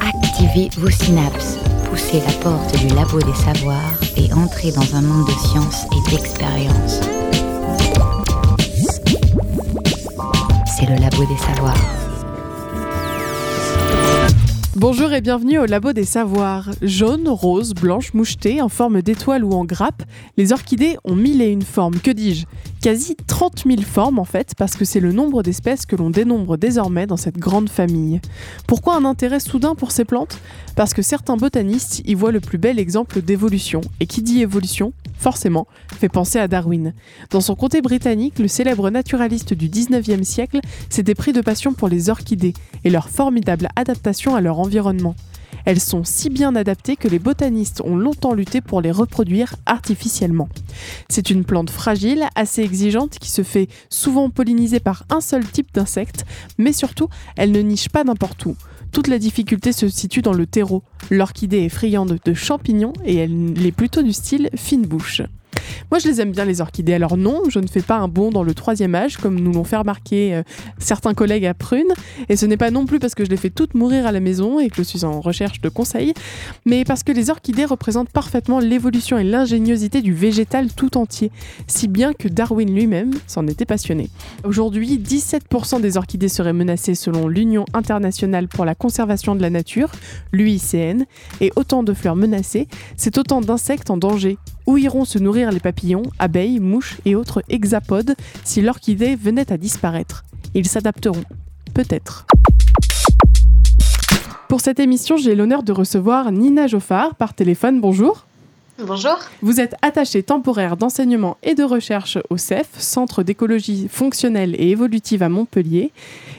Activez vos synapses, poussez la porte du labo des savoirs et entrez dans un monde de science et d'expérience. C'est le labo des savoirs. Bonjour et bienvenue au Labo des Savoirs. Jaune, rose, blanche, mouchetée, en forme d'étoile ou en grappe, les orchidées ont mille et une formes. Que dis-je? Quasi 30 000 formes en fait, parce que c'est le nombre d'espèces que l'on dénombre désormais dans cette grande famille. Pourquoi un intérêt soudain pour ces plantes? Parce que certains botanistes y voient le plus bel exemple d'évolution. Et qui dit évolution forcément, fait penser à Darwin. Dans son comté britannique, le célèbre naturaliste du 19e siècle s'était pris de passion pour les orchidées et leur formidable adaptation à leur environnement. Elles sont si bien adaptées que les botanistes ont longtemps lutté pour les reproduire artificiellement. C'est une plante fragile, assez exigeante, qui se fait souvent polliniser par un seul type d'insecte, mais surtout, elle ne niche pas n'importe où. Toute la difficulté se situe dans le terreau. L'orchidée est friande de champignons et elle est plutôt du style fine bouche. Moi, je les aime bien, les orchidées. Alors non, je ne fais pas un bond dans le troisième âge, comme nous l'ont fait remarquer euh, certains collègues à Prune. Et ce n'est pas non plus parce que je les fais toutes mourir à la maison et que je suis en recherche de conseils, mais parce que les orchidées représentent parfaitement l'évolution et l'ingéniosité du végétal tout entier, si bien que Darwin lui-même s'en était passionné. Aujourd'hui, 17% des orchidées seraient menacées selon l'Union internationale pour la conservation de la nature, l'UICN, et autant de fleurs menacées, c'est autant d'insectes en danger où iront se nourrir les papillons, abeilles, mouches et autres hexapodes si l'orchidée venait à disparaître Ils s'adapteront. Peut-être. Pour cette émission, j'ai l'honneur de recevoir Nina Joffard par téléphone. Bonjour. Bonjour. Vous êtes attachée temporaire d'enseignement et de recherche au CEF, Centre d'écologie fonctionnelle et évolutive à Montpellier.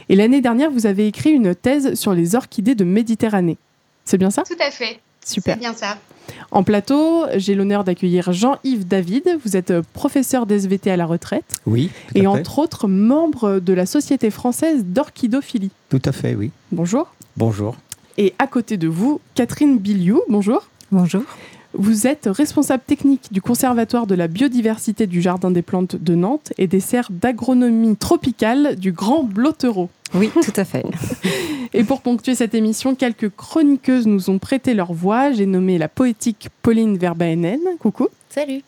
Et l'année dernière, vous avez écrit une thèse sur les orchidées de Méditerranée. C'est bien ça? Tout à fait. Super. C'est bien ça. En plateau, j'ai l'honneur d'accueillir Jean-Yves David. Vous êtes professeur d'SVT à la retraite. Oui. et entre autres membre de la Société française d'orchidophilie. Tout à fait, oui. Bonjour. Bonjour. Et à côté de vous, Catherine Biliou. Bonjour. Bonjour. Vous êtes responsable technique du Conservatoire de la biodiversité du Jardin des plantes de Nantes et des serres d'agronomie tropicale du Grand Blottereau. Oui, tout à fait. et pour ponctuer cette émission, quelques chroniqueuses nous ont prêté leur voix. J'ai nommé la poétique Pauline Verbaenen. Coucou. Salut.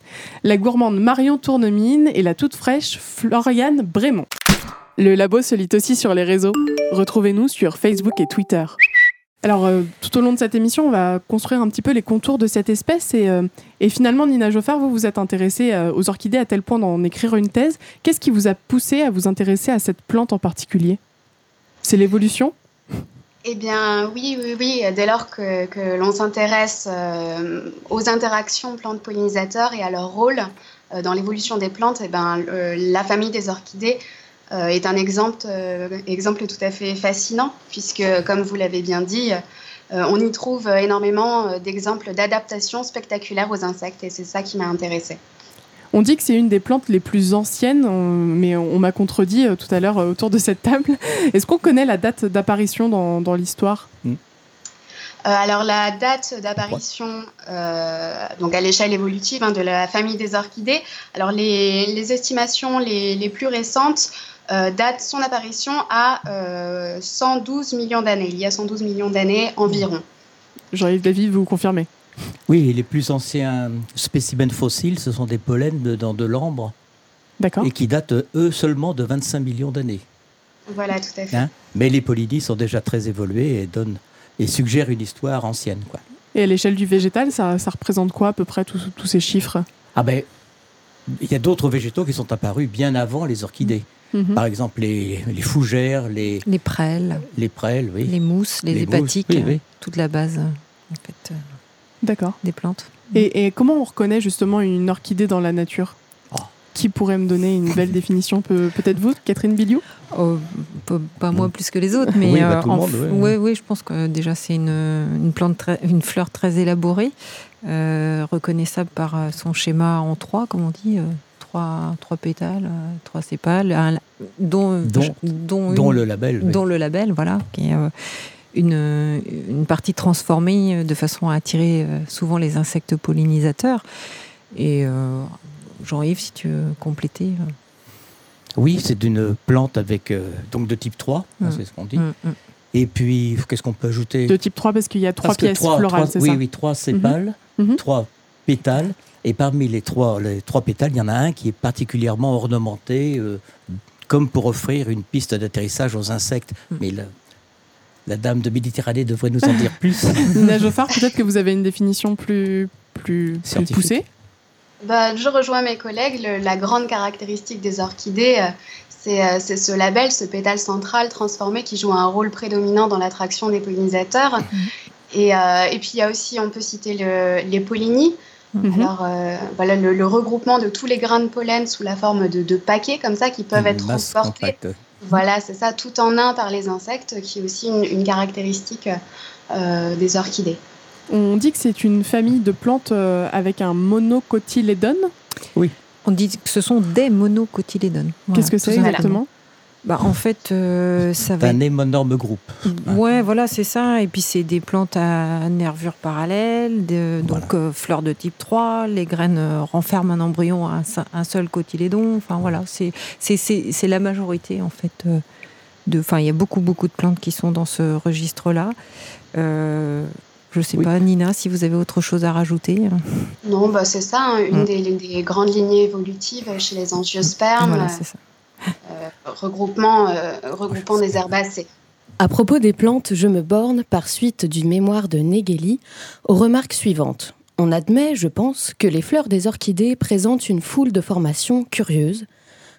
La gourmande Marion Tournemine et la toute fraîche Floriane Brémond. Le labo se lit aussi sur les réseaux. Retrouvez-nous sur Facebook et Twitter. Alors, euh, tout au long de cette émission, on va construire un petit peu les contours de cette espèce. Et, euh, finalement, Nina Joffard, vous vous êtes intéressée euh, aux orchidées à tel point d'en écrire une thèse. Qu'est-ce qui vous a poussé à vous intéresser à cette plante en particulier? C'est l'évolution? Eh bien, oui, oui, oui. Dès lors que, l'on s'intéresse aux interactions plantes-pollinisateurs et à leur rôle dans l'évolution des plantes, eh ben, la famille des orchidées est un exemple, euh, exemple tout à fait fascinant, puisque, comme vous l'avez bien dit, euh, on y trouve énormément d'exemples d'adaptation spectaculaires aux insectes, et c'est ça qui m'a intéressée. On dit que c'est une des plantes les plus anciennes, mais on m'a contredit tout à l'heure autour de cette table. Est-ce qu'on connaît la date d'apparition dans, dans l'histoire? Mmh. Euh, alors la date d'apparition, euh, donc à l'échelle évolutive hein, de la famille des orchidées, alors les, les estimations les, les, plus récentes euh, datent son apparition à 112 millions d'années, il y a 112 millions d'années environ. Jean-Yves David, vous confirmez? Oui, les plus anciens spécimens fossiles, ce sont des pollens dans de l'ambre. D'accord. Et qui datent, eux, seulement de 25 millions d'années. Voilà, tout à fait. Hein? Mais les pollinies sont déjà très évoluées et donnent et suggère une histoire ancienne. Quoi. Et à l'échelle du végétal, ça, ça, représente quoi à peu près tous, ces chiffres? Ah ben, il y a d'autres végétaux qui sont apparus bien avant les orchidées. Mmh. Par exemple, les, les, fougères, les... Les prêles. Les prêles, oui. Les mousses, les, les hépatiques, mousses, oui, oui. toute la base en fait, euh, D'accord. des plantes. Et, et, comment on reconnaît justement une orchidée dans la nature? Oh. Qui pourrait me donner une belle définition? Pe Peut-être vous, Catherine Biliou oh, pas, moi plus que les autres, mais oui, bah, euh, monde, je pense que déjà c'est une, une, plante très, une fleur très élaborée, euh, reconnaissable par son schéma en trois, comme on dit, euh, trois, trois pétales, euh, trois sépales, un, dont, dont, dont, dont une, le label. Dont oui. le label, voilà, qui est euh, une, une, partie transformée de façon à attirer euh, souvent les insectes pollinisateurs. Et euh, Jean-Yves, si tu veux compléter. Oui, c'est une plante avec euh, donc de type 3, hein, Mm. c'est ce qu'on dit. Mm, mm. Et puis, qu'est-ce qu'on peut ajouter? De type 3 parce qu'il y a trois Parce pièces florales, trois- c'est oui, ça? oui, trois sépales, trois pétales. Et parmi les trois, les trois pétales, il y en a un qui est particulièrement ornementé, euh, comme pour offrir une piste d'atterrissage aux insectes. Mm. Mais la, la dame de Méditerranée devrait nous en dire plus. Nina peut-être que vous avez une définition plus, plus, poussée? Bah, je rejoins mes collègues. Le- la grande caractéristique des orchidées, euh, c'est euh, c'est ce label, ce pétale central transformé qui joue un rôle prédominant dans l'attraction des pollinisateurs. Et, euh, et puis il y a aussi, on peut citer le- les pollinies. Mhm. Alors euh, voilà le, le regroupement de tous les grains de pollen sous la forme de, de paquets comme ça qui peuvent Une être transportés. compacte. Voilà, c'est ça, tout en un par les insectes, qui est aussi une, une caractéristique euh, des orchidées. On dit que c'est une famille de plantes euh, avec un monocotylédone. On dit que ce sont des monocotylédones. Voilà, Qu'est-ce que c'est exactement? Bah, En fait, euh, ça va C'est être un énorme groupe. Ouais, voilà, c'est ça. Et puis, c'est des plantes à nervures parallèles, de- donc euh, fleurs de type 3. Les graines euh, renferment un embryon à un, se- un seul cotylédon. Enfin, voilà, c'est c'est- c'est- c'est la majorité, en fait. euh, de- Enfin, il y a beaucoup, beaucoup de plantes qui sont dans ce registre-là. Euh, je ne sais Oui. pas, Nina, si vous avez autre chose à rajouter. Non, bah, c'est ça, hein, une Mm. des, des grandes lignées évolutives chez les angiospermes, Voilà, c'est ça. Euh, regroupement, euh, regroupant des herbacées. À propos des plantes, je me borne, par suite du mémoire de Negeli, aux remarques suivantes. On admet, je pense, que les fleurs des orchidées présentent une foule de formations curieuses,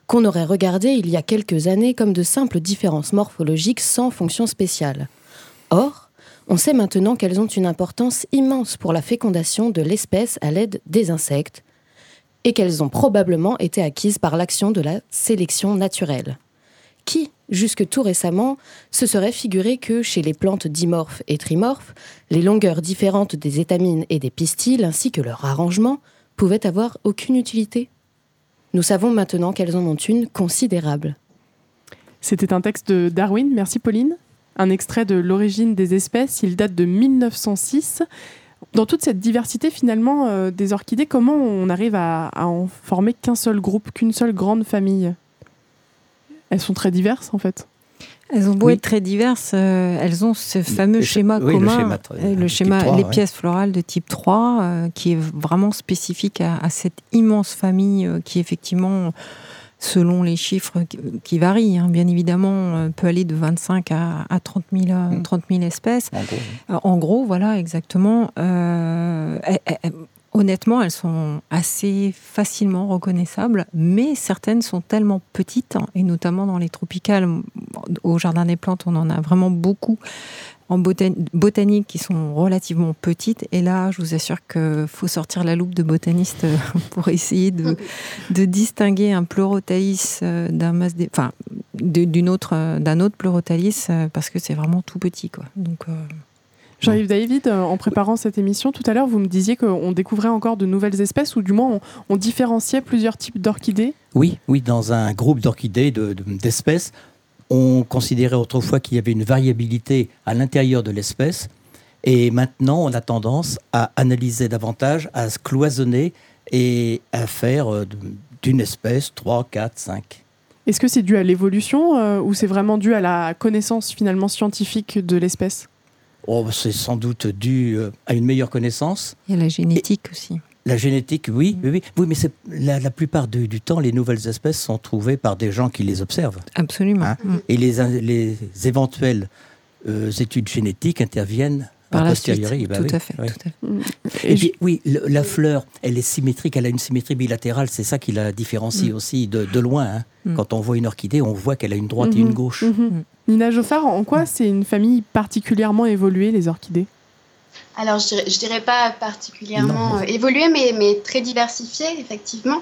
qu'on aurait regardées il y a quelques années comme de simples différences morphologiques sans fonction spéciale. Or, on sait maintenant qu'elles ont une importance immense pour la fécondation de l'espèce à l'aide des insectes, et qu'elles ont probablement été acquises par l'action de la sélection naturelle. Qui, jusque tout récemment, se serait figuré que chez les plantes dimorphes et trimorphes, les longueurs différentes des étamines et des pistils ainsi que leur arrangement pouvaient avoir aucune utilité? Nous savons maintenant qu'elles en ont une considérable. C'était un texte de Darwin. Merci Pauline. Un extrait de L'origine des espèces. Il date de 1906. Dans toute cette diversité finalement euh, des orchidées, comment on arrive à, à en former qu'un seul groupe, qu'une seule grande famille? Elles sont très diverses en fait. Elles ont beau Oui. être très diverses, euh, elles ont ce fameux le- schéma oui, le commun, schéma très- euh, le de type schéma, 3, les ouais. pièces florales de type 3, euh, qui est vraiment spécifique à, à cette immense famille euh, qui effectivement, selon les chiffres qui, qui varient, hein, bien évidemment, euh, peut aller de 25 à, à 30, 000, euh, Mm. 30 000 espèces. En gros. Euh, En gros, voilà, exactement. Euh, elles- elles- honnêtement, elles sont assez facilement reconnaissables, mais certaines sont tellement petites, hein, et notamment dans les tropicales, au Jardin des Plantes, on en a vraiment beaucoup en botan- botanique qui sont relativement petites. Et là, je vous assure qu'il faut sortir la loupe de botaniste euh, pour essayer de, de distinguer un pleurotalis euh, d'un mas dé- enfin, de- d'une autre, euh, d'un autre pleurotalis, euh, parce que c'est vraiment tout petit. Quoi. Donc, euh, Jean-Yves David, en préparant cette émission, tout à l'heure, vous me disiez qu'on découvrait encore de nouvelles espèces, ou du moins on, on différenciait plusieurs types d'orchidées? Oui, oui, dans un groupe d'orchidées, de- de- d'espèces, on considérait autrefois qu'il y avait une variabilité à l'intérieur de l'espèce. Et maintenant, on a tendance à analyser davantage, à se cloisonner et à faire euh, d'une espèce 3, 4, 5. Est-ce que c'est dû à l'évolution euh, ou c'est vraiment dû à la connaissance finalement scientifique de l'espèce? Oh, c'est sans doute dû euh, à une meilleure connaissance. y a la génétique aussi. La génétique, oui, oui, oui, oui mais c'est la, la plupart du, du temps, les nouvelles espèces sont trouvées par des gens qui les observent. Absolument. Hein Mm. Et les, éventuelles euh, études génétiques interviennent Par la suite. posteriori. bah tout, oui, à fait, oui. tout à fait. Et Et, je- puis, oui, le- la fleur, elle est symétrique, elle a une symétrie bilatérale, c'est ça qui la différencie Mm. aussi de, de loin. hein. Mm. Quand on voit une orchidée, on voit qu'elle a une droite et une gauche. mhm. Mm. Nina Joffard, en quoi c'est une famille particulièrement évoluée, les orchidées? Alors, je dirais, je dirais pas particulièrement euh, évolué, mais, mais très diversifié, effectivement.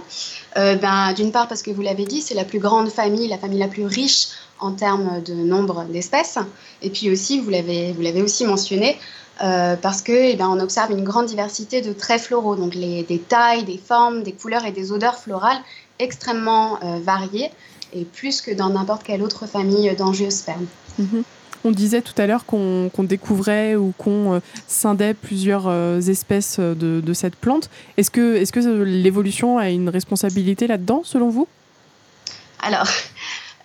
Euh, ben, D'une part, parce que vous l'avez dit, c'est la plus grande famille, la famille la plus riche en termes de nombre d'espèces. Et puis aussi, vous l'avez vous l'avez aussi mentionné, euh, parce que eh ben, on observe une grande diversité de traits floraux, donc les, des tailles, des formes, des couleurs et des odeurs florales extrêmement euh, variées, et plus que dans n'importe quelle autre famille d'angiospermes. Mhm. On disait tout à l'heure qu'on découvrait ou qu'on euh, scindait plusieurs euh, espèces euh, de, cette plante. Est-ce que, l'évolution a une responsabilité là-dedans, selon vous? Alors,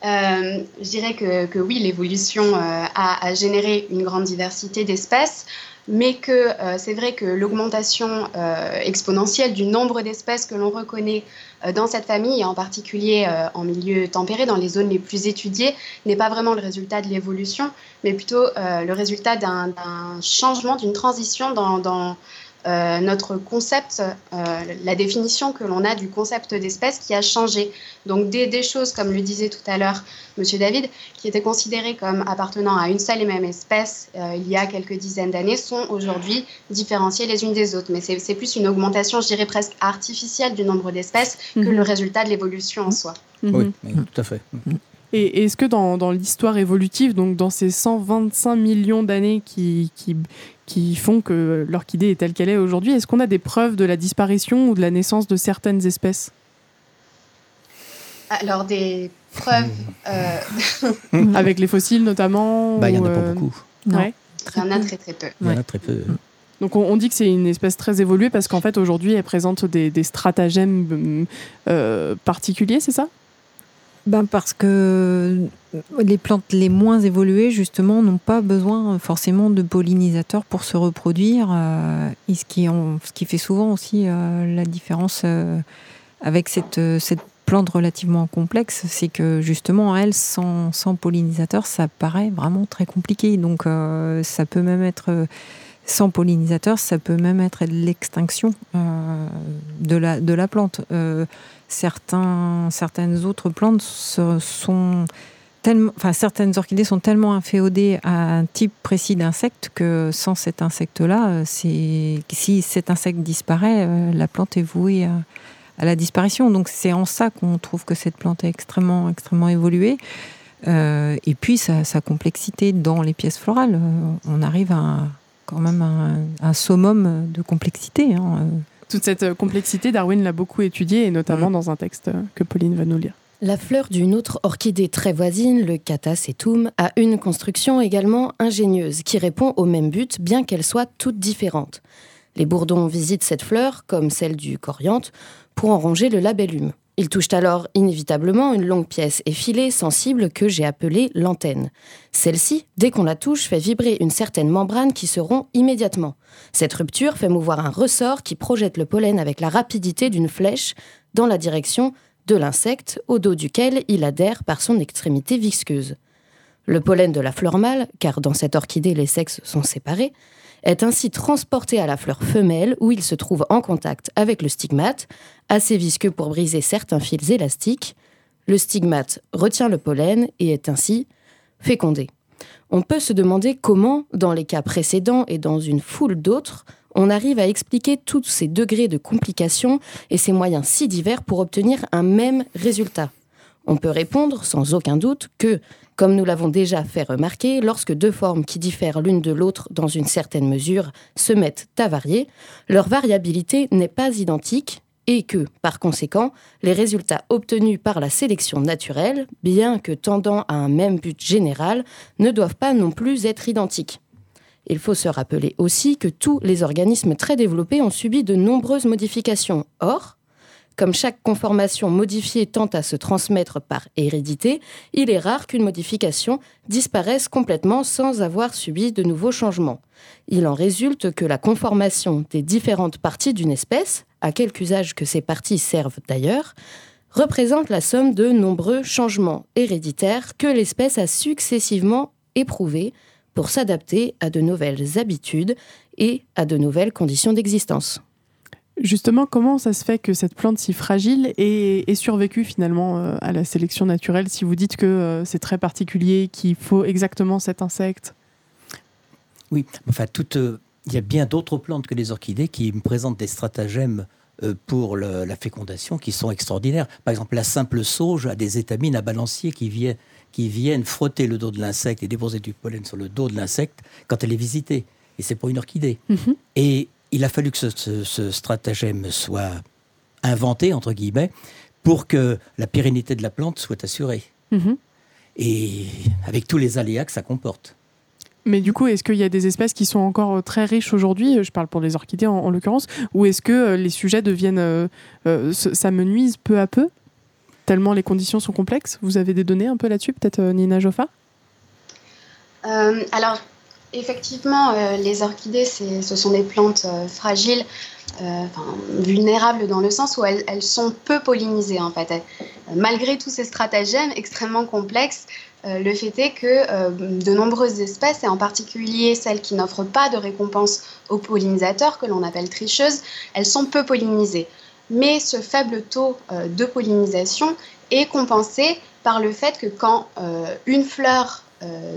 je dirais que, oui, l'évolution a, généré une grande diversité d'espèces, mais que euh, c'est vrai que l'augmentation euh, exponentielle du nombre d'espèces que l'on reconnaît euh, dans cette famille, et en particulier en milieu tempéré, dans les zones les plus étudiées, n'est pas vraiment le résultat de l'évolution, mais plutôt le résultat d'un changement, d'une transition dans, dans euh, notre concept, euh, la définition que l'on a du concept d'espèce qui a changé. Donc des, des, choses, comme le disait tout à l'heure Monsieur David, qui étaient considérées comme appartenant à une seule et même espèce euh, il y a quelques dizaines d'années, sont aujourd'hui différenciées les unes des autres. Mais c'est plus une augmentation, je dirais presque artificielle du nombre d'espèces que Mhm. le résultat de l'évolution en soi. Mhm. Oui, oui, tout à fait. Et est-ce que dans, dans l'histoire évolutive, donc dans ces 125 millions d'années qui, qui, qui font que l'orchidée est telle qu'elle est aujourd'hui, est-ce qu'on a des preuves de la disparition ou de la naissance de certaines espèces? Alors des preuves, euh, Avec les fossiles notamment Bah, il n'y en a pas euh, beaucoup. Non. ouais. il y en a très très peu. Il y en a très peu. Donc on, on dit que c'est une espèce très évoluée parce qu'en fait aujourd'hui elle présente des, des stratagèmes euh, particuliers, c'est ça? Ben parce que les plantes les moins évoluées, justement, n'ont pas besoin forcément de pollinisateurs pour se reproduire. euh, et ce qui, ce qui fait souvent aussi euh, la différence euh, avec cette, euh, cette plante relativement complexe, c'est que justement, elle, sans, sans pollinisateur, ça paraît vraiment très compliqué. Donc euh, ça peut même être... euh, sans pollinisateur, ça peut même être l'extinction euh, de, la, de la plante. Euh, certains, certaines autres plantes sont tellement, enfin certaines orchidées sont tellement inféodées à un type précis d'insecte que sans cet insecte-là, euh, si cet insecte disparaît, euh, la plante est vouée à, la disparition. Donc c'est en ça qu'on trouve que cette plante est extrêmement, extrêmement évoluée. Euh, et puis sa, sa complexité dans les pièces florales, on arrive à quand même un, un summum de complexité. hein. Toute cette euh, complexité, Darwin l'a beaucoup étudiée et notamment Mhm. dans un texte euh, que Pauline va nous lire. La fleur d'une autre orchidée très voisine, le Catasetum, a une construction également ingénieuse qui répond au même but, bien qu'elle soit toute différente. Les bourdons visitent cette fleur, comme celle du corianthe, pour en ronger le labellum. Ils touchent alors inévitablement une longue pièce effilée, sensible, que j'ai appelée l'antenne. Celle-ci, dès qu'on la touche, fait vibrer une certaine membrane qui se rompt immédiatement. Cette rupture fait mouvoir un ressort qui projette le pollen avec la rapidité d'une flèche dans la direction de l'insecte au dos duquel il adhère par son extrémité visqueuse. Le pollen de la fleur mâle, car dans cette orchidée les sexes sont séparés, est ainsi transporté à la fleur femelle où il se trouve en contact avec le stigmate, assez visqueux pour briser certains fils élastiques. Le stigmate retient le pollen et est ainsi fécondé. On peut se demander comment, dans les cas précédents et dans une foule d'autres, on arrive à expliquer tous ces degrés de complication et ces moyens si divers pour obtenir un même résultat. On peut répondre sans aucun doute que, comme nous l'avons déjà fait remarquer, lorsque deux formes qui diffèrent l'une de l'autre dans une certaine mesure se mettent à varier, leur variabilité n'est pas identique et que, par conséquent, les résultats obtenus par la sélection naturelle, bien que tendant à un même but général, ne doivent pas non plus être identiques. Il faut se rappeler aussi que tous les organismes très développés ont subi de nombreuses modifications. Or, comme chaque conformation modifiée tend à se transmettre par hérédité, il est rare qu'une modification disparaisse complètement sans avoir subi de nouveaux changements. Il en résulte que la conformation des différentes parties d'une espèce, à quelque usage que ces parties servent d'ailleurs, représente la somme de nombreux changements héréditaires que l'espèce a successivement éprouvés pour s'adapter à de nouvelles habitudes et à de nouvelles conditions d'existence. Justement, comment ça se fait que cette plante si fragile ait, ait survécu finalement euh, à la sélection naturelle si vous dites que euh, c'est très particulier, qu'il faut exactement cet insecte? Oui, enfin, toute, euh, il y a bien d'autres plantes que les orchidées qui présentent des stratagèmes pour le- la fécondation qui sont extraordinaires. Par exemple, la simple sauge a des étamines à balancier qui, viennent qui viennent frotter le dos de l'insecte et déposer du pollen sur le dos de l'insecte quand elle est visitée. Et c'est pour une orchidée. Mhm. Et il a fallu que ce, ce- ce stratagème soit inventé, entre guillemets, pour que la pérennité de la plante soit assurée. Mhm. Et avec tous les aléas que ça comporte. Mais du coup, est-ce qu'il y a des espèces qui sont encore euh, très riches aujourd'hui? Je parle pour les orchidées en, en l'occurrence. Ou est-ce que euh, les sujets deviennent. euh, euh, ça me nuise peu à peu? Tellement les conditions sont complexes? Vous avez des données un peu là-dessus, peut-être Nina Joffa? Alors, effectivement, les orchidées, ce sont des plantes fragiles euh, vulnérables dans le sens où elles, sont peu pollinisées en fait. malgré tous ces stratagèmes extrêmement complexes, euh, le fait est que euh, de nombreuses espèces, et en particulier celles qui n'offrent pas de récompense aux pollinisateurs, que l'on appelle tricheuses, elles sont peu pollinisées. Mais ce faible taux de pollinisation est compensé par le fait que quand une fleur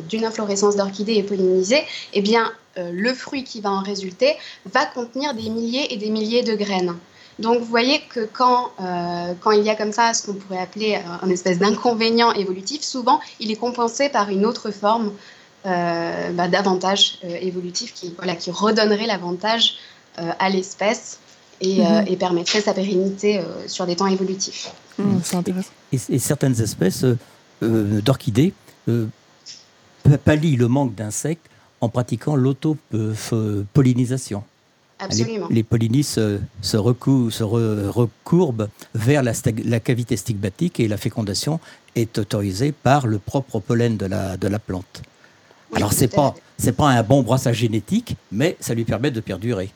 d'une inflorescence d'orchidée est pollinisée, eh bien, euh, le fruit qui va en résulter va contenir des milliers et des milliers de graines. Donc vous voyez que quand, euh, quand il y a comme ça ce qu'on pourrait appeler un espèce d'inconvénient évolutif, souvent il est compensé par une autre forme euh, bah, d'avantage évolutif qui, voilà, qui redonnerait l'avantage à l'espèce et, mhm. et, permettrait sa pérennité sur des temps évolutifs. Mmh, et, et, certaines espèces d'orchidées pallient le manque d'insectes en pratiquant l'auto-pollinisation. Absolument. Les, les se, se, recourbent vers la, la, cavité stigmatique et la fécondation est autorisée par le propre pollen de la, de la plante. Alors, ce n'est pas, pas un bon brassage génétique, mais ça lui permet de perdurer.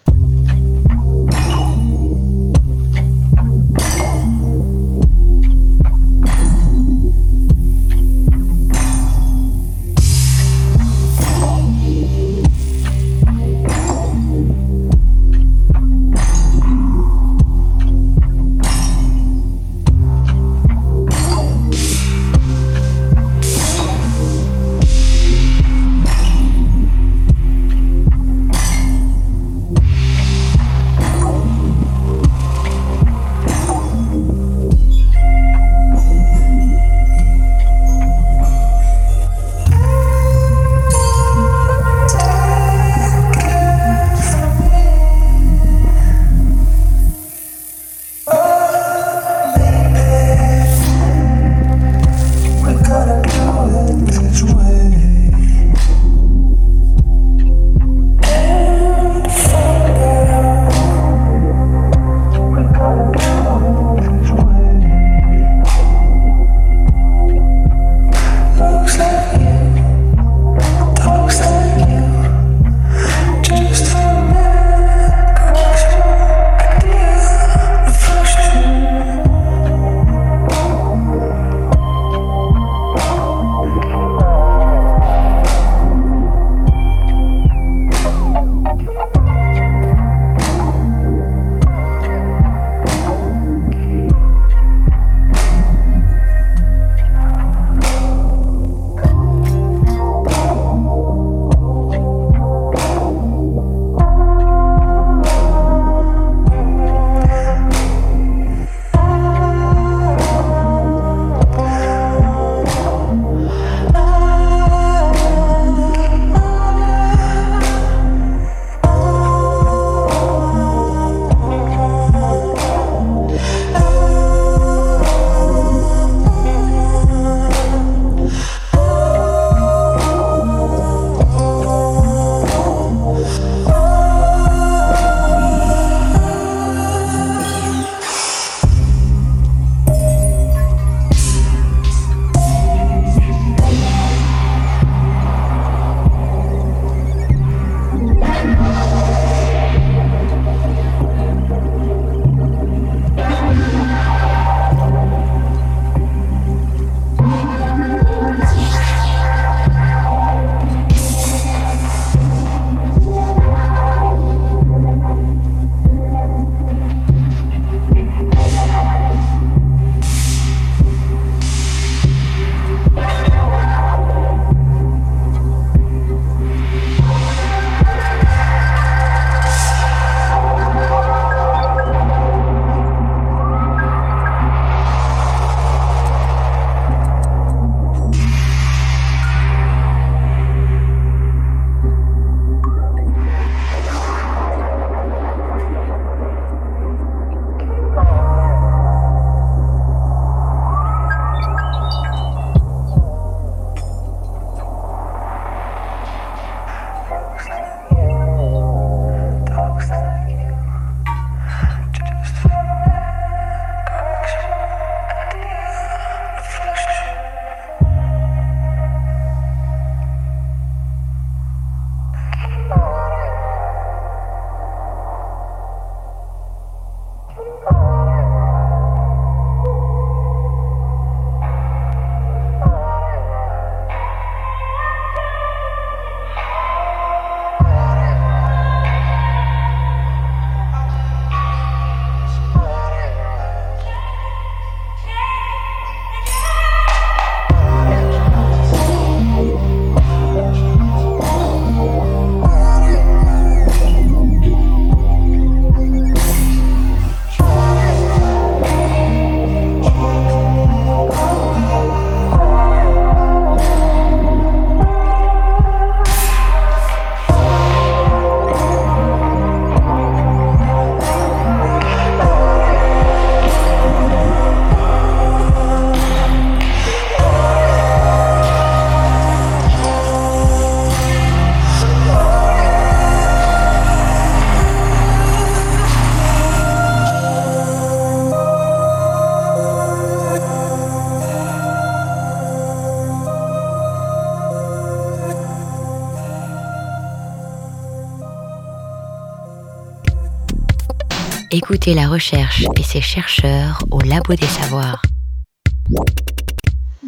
La recherche et ses chercheurs au Labo des Savoirs.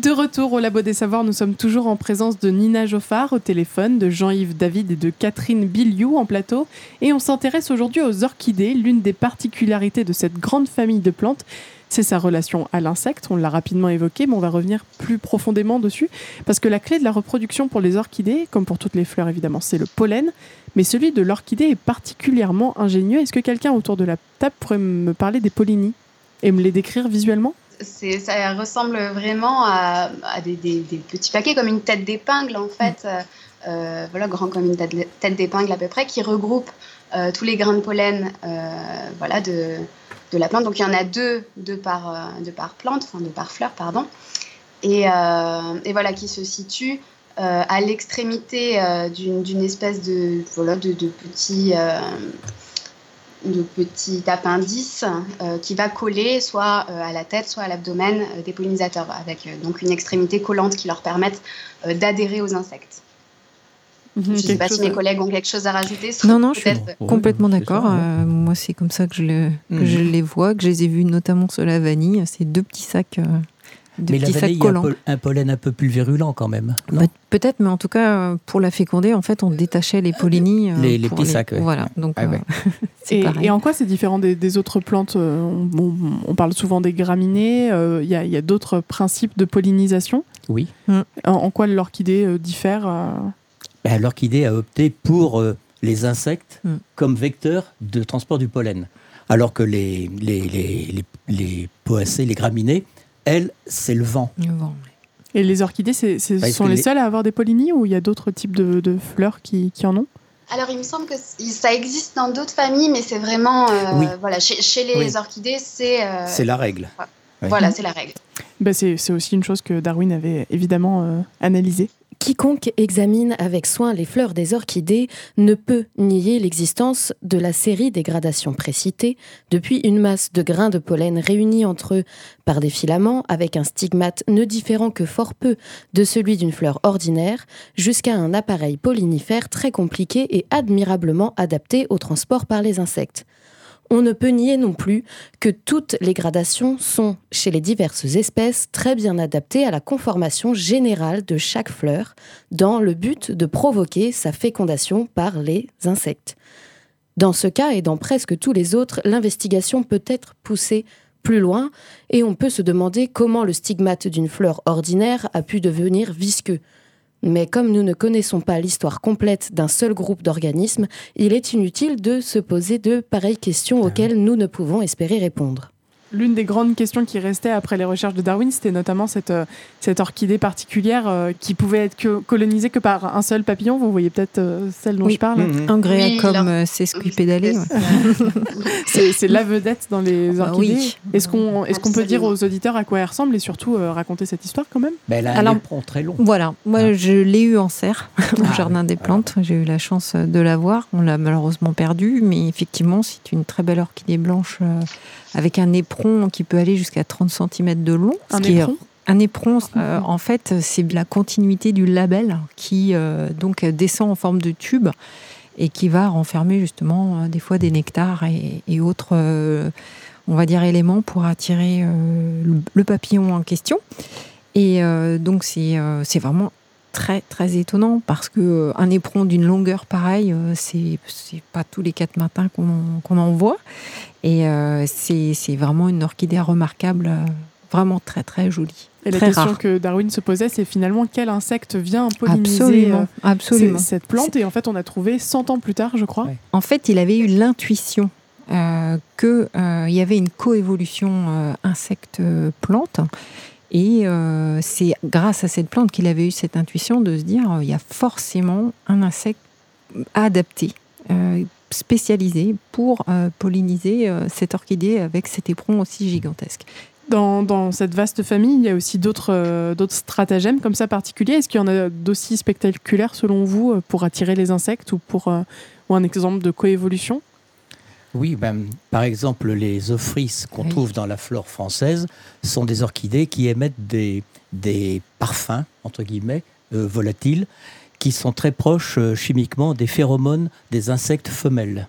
De retour au Labo des Savoirs, nous sommes toujours en présence de Nina Joffard au téléphone, de Jean-Yves David et de Catherine Biliou en plateau. Et on s'intéresse aujourd'hui aux orchidées. L'une des particularités de cette grande famille de plantes, c'est sa relation à l'insecte. On l'a rapidement évoqué, mais on va revenir plus profondément dessus. Parce que la clé de la reproduction pour les orchidées, comme pour toutes les fleurs évidemment, c'est le pollen. Mais celui de l'orchidée est particulièrement ingénieux. Est-ce que quelqu'un autour de la table pourrait me parler des pollinies et me les décrire visuellement? Ça ressemble vraiment à, des, petits paquets, comme une tête d'épingle en fait, mm. euh, voilà, grand comme une tête d'épingle à peu près, qui regroupe euh, tous les grains de pollen euh, voilà, de, de, la plante. Donc il y en a deux, deux, par, deux par plante, enfin deux par fleur, pardon, et, et voilà, qui se situent à l'extrémité d'une espèce de, voilà, de, de petits de petit appendice euh, qui va coller soit euh, à la tête, soit à l'abdomen euh, des pollinisateurs, avec donc une extrémité collante qui leur permette d'adhérer aux insectes. Mhm, je ne sais pas si mes collègues ont quelque chose à rajouter. Non, non, je suis complètement d'accord. moi, c'est comme ça que, je, le, que je, mhm. les vois, que je les ai vus notamment sur la vanille. Ces deux petits sacs mais la vanille, il y a un, pollen un peu plus virulent quand même. Peut-être, mais en tout cas, pour la féconder, en fait, on détachait les pollinies. Les, euh, petits sacs. Voilà. Donc, ah, et, et, en quoi c'est différent des, autres plantes euh, on, parle souvent des graminées. Euh, il y a, d'autres principes de pollinisation? Oui. Mm. En, quoi l'orchidée diffère ben, L'orchidée a opté pour les insectes mm. comme vecteur de transport du pollen. Alors que les, les, les, les poacées, les graminées, elle, c'est le vent. Et les orchidées, ce sont les, seules à avoir des pollinies ou il y a d'autres types de, fleurs qui, en ont? Alors, il me semble que ça existe dans d'autres familles, mais c'est vraiment. Euh, voilà, chez, les orchidées, c'est. Euh, c'est la règle. Voilà, c'est la règle. Bah, c'est aussi une chose que Darwin avait évidemment euh, analysée. Quiconque examine avec soin les fleurs des orchidées ne peut nier l'existence de la série des gradations précitées, depuis une masse de grains de pollen réunis entre eux par des filaments avec un stigmate ne différant que fort peu de celui d'une fleur ordinaire, jusqu'à un appareil pollinifère très compliqué et admirablement adapté au transport par les insectes on ne peut nier non plus que toutes les gradations sont, chez les diverses espèces, très bien adaptées à la conformation générale de chaque fleur, dans le but de provoquer sa fécondation par les insectes. Dans ce cas et dans presque tous les autres, l'investigation peut être poussée plus loin et on peut se demander comment le stigmate d'une fleur ordinaire a pu devenir visqueux. Mais comme nous ne connaissons pas l'histoire complète d'un seul groupe d'organismes, il est inutile de se poser de pareilles questions ah auxquelles nous ne pouvons espérer répondre. L'une des grandes questions qui restait après les recherches de Darwin, c'était notamment cette, euh, cette orchidée particulière euh, qui pouvait être que, colonisée que par un seul papillon. Vous voyez peut-être euh, celle dont je parle. Mmh. Un gréa comme sesquipédalé. c'est la vedette dans les bah orchidées. Est-ce qu'on est qu'on peut dire aux auditeurs à quoi elle ressemble et surtout raconter cette histoire quand même? Ben, Elle a un très long. Voilà, moi ah. je l'ai eu en serre au ah, Jardin des Plantes. J'ai eu la chance de la voir. On l'a malheureusement perdue, mais effectivement c'est une très belle orchidée blanche avec un éperon qui peut aller jusqu'à 30 cm de long. Un éperon un éperon, euh, en fait, c'est la continuité du label qui euh, donc descend en forme de tube et qui va renfermer justement euh, des fois des nectars et, autres, on va dire, éléments pour attirer le, papillon en question. Et donc c'est vraiment très très étonnant parce que un éperon d'une longueur pareille, c'est c'est pas tous les quatre matins qu'on en voit. Et euh, c'est vraiment une orchidée remarquable, euh, vraiment très très jolie. Et la question que Darwin se posait, c'est finalement quel insecte vient polliniser euh, absolument, cette plante. Et en fait, on a trouvé 100 ans plus tard, je crois. En fait, il avait eu l'intuition euh, qu'il y avait une coévolution insecte-plante. Et c'est grâce à cette plante qu'il avait eu cette intuition de se dire il y a forcément un insecte adapté spécialisé pour euh, polliniser euh, cette orchidée avec cet éperon aussi gigantesque. Dans, cette vaste famille, il y a aussi d'autres euh, d'autres stratagèmes comme ça particuliers. Est-ce qu'il y en a d'aussi spectaculaires selon vous pour attirer les insectes ou pour ou un exemple de coévolution? Oui, ben, par exemple, les ophris qu'on trouve dans la flore française sont des orchidées qui émettent des, des parfums, entre guillemets, volatiles, qui sont très proches euh, chimiquement des phéromones des insectes femelles.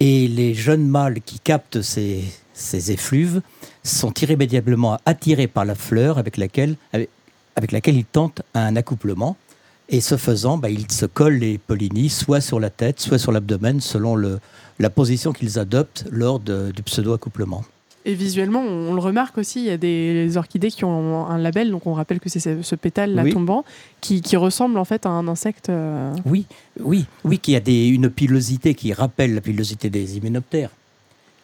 Et les jeunes mâles qui captent ces, ces effluves sont irrémédiablement attirés par la fleur avec laquelle, avec, avec laquelle ils tentent un accouplement. Et ce faisant, bah, ils se collent les pollinies soit sur la tête, soit sur l'abdomen, selon le, la position qu'ils adoptent lors de- du pseudo-accouplement. Et visuellement, on le remarque aussi, il y a des orchidées qui ont un label, donc on rappelle que c'est ce, ce pétale là Oui. tombant, qui, qui ressemble en fait à un insecte. euh, Oui, oui, oui, qui a des, une pilosité qui rappelle la pilosité des hyménoptères,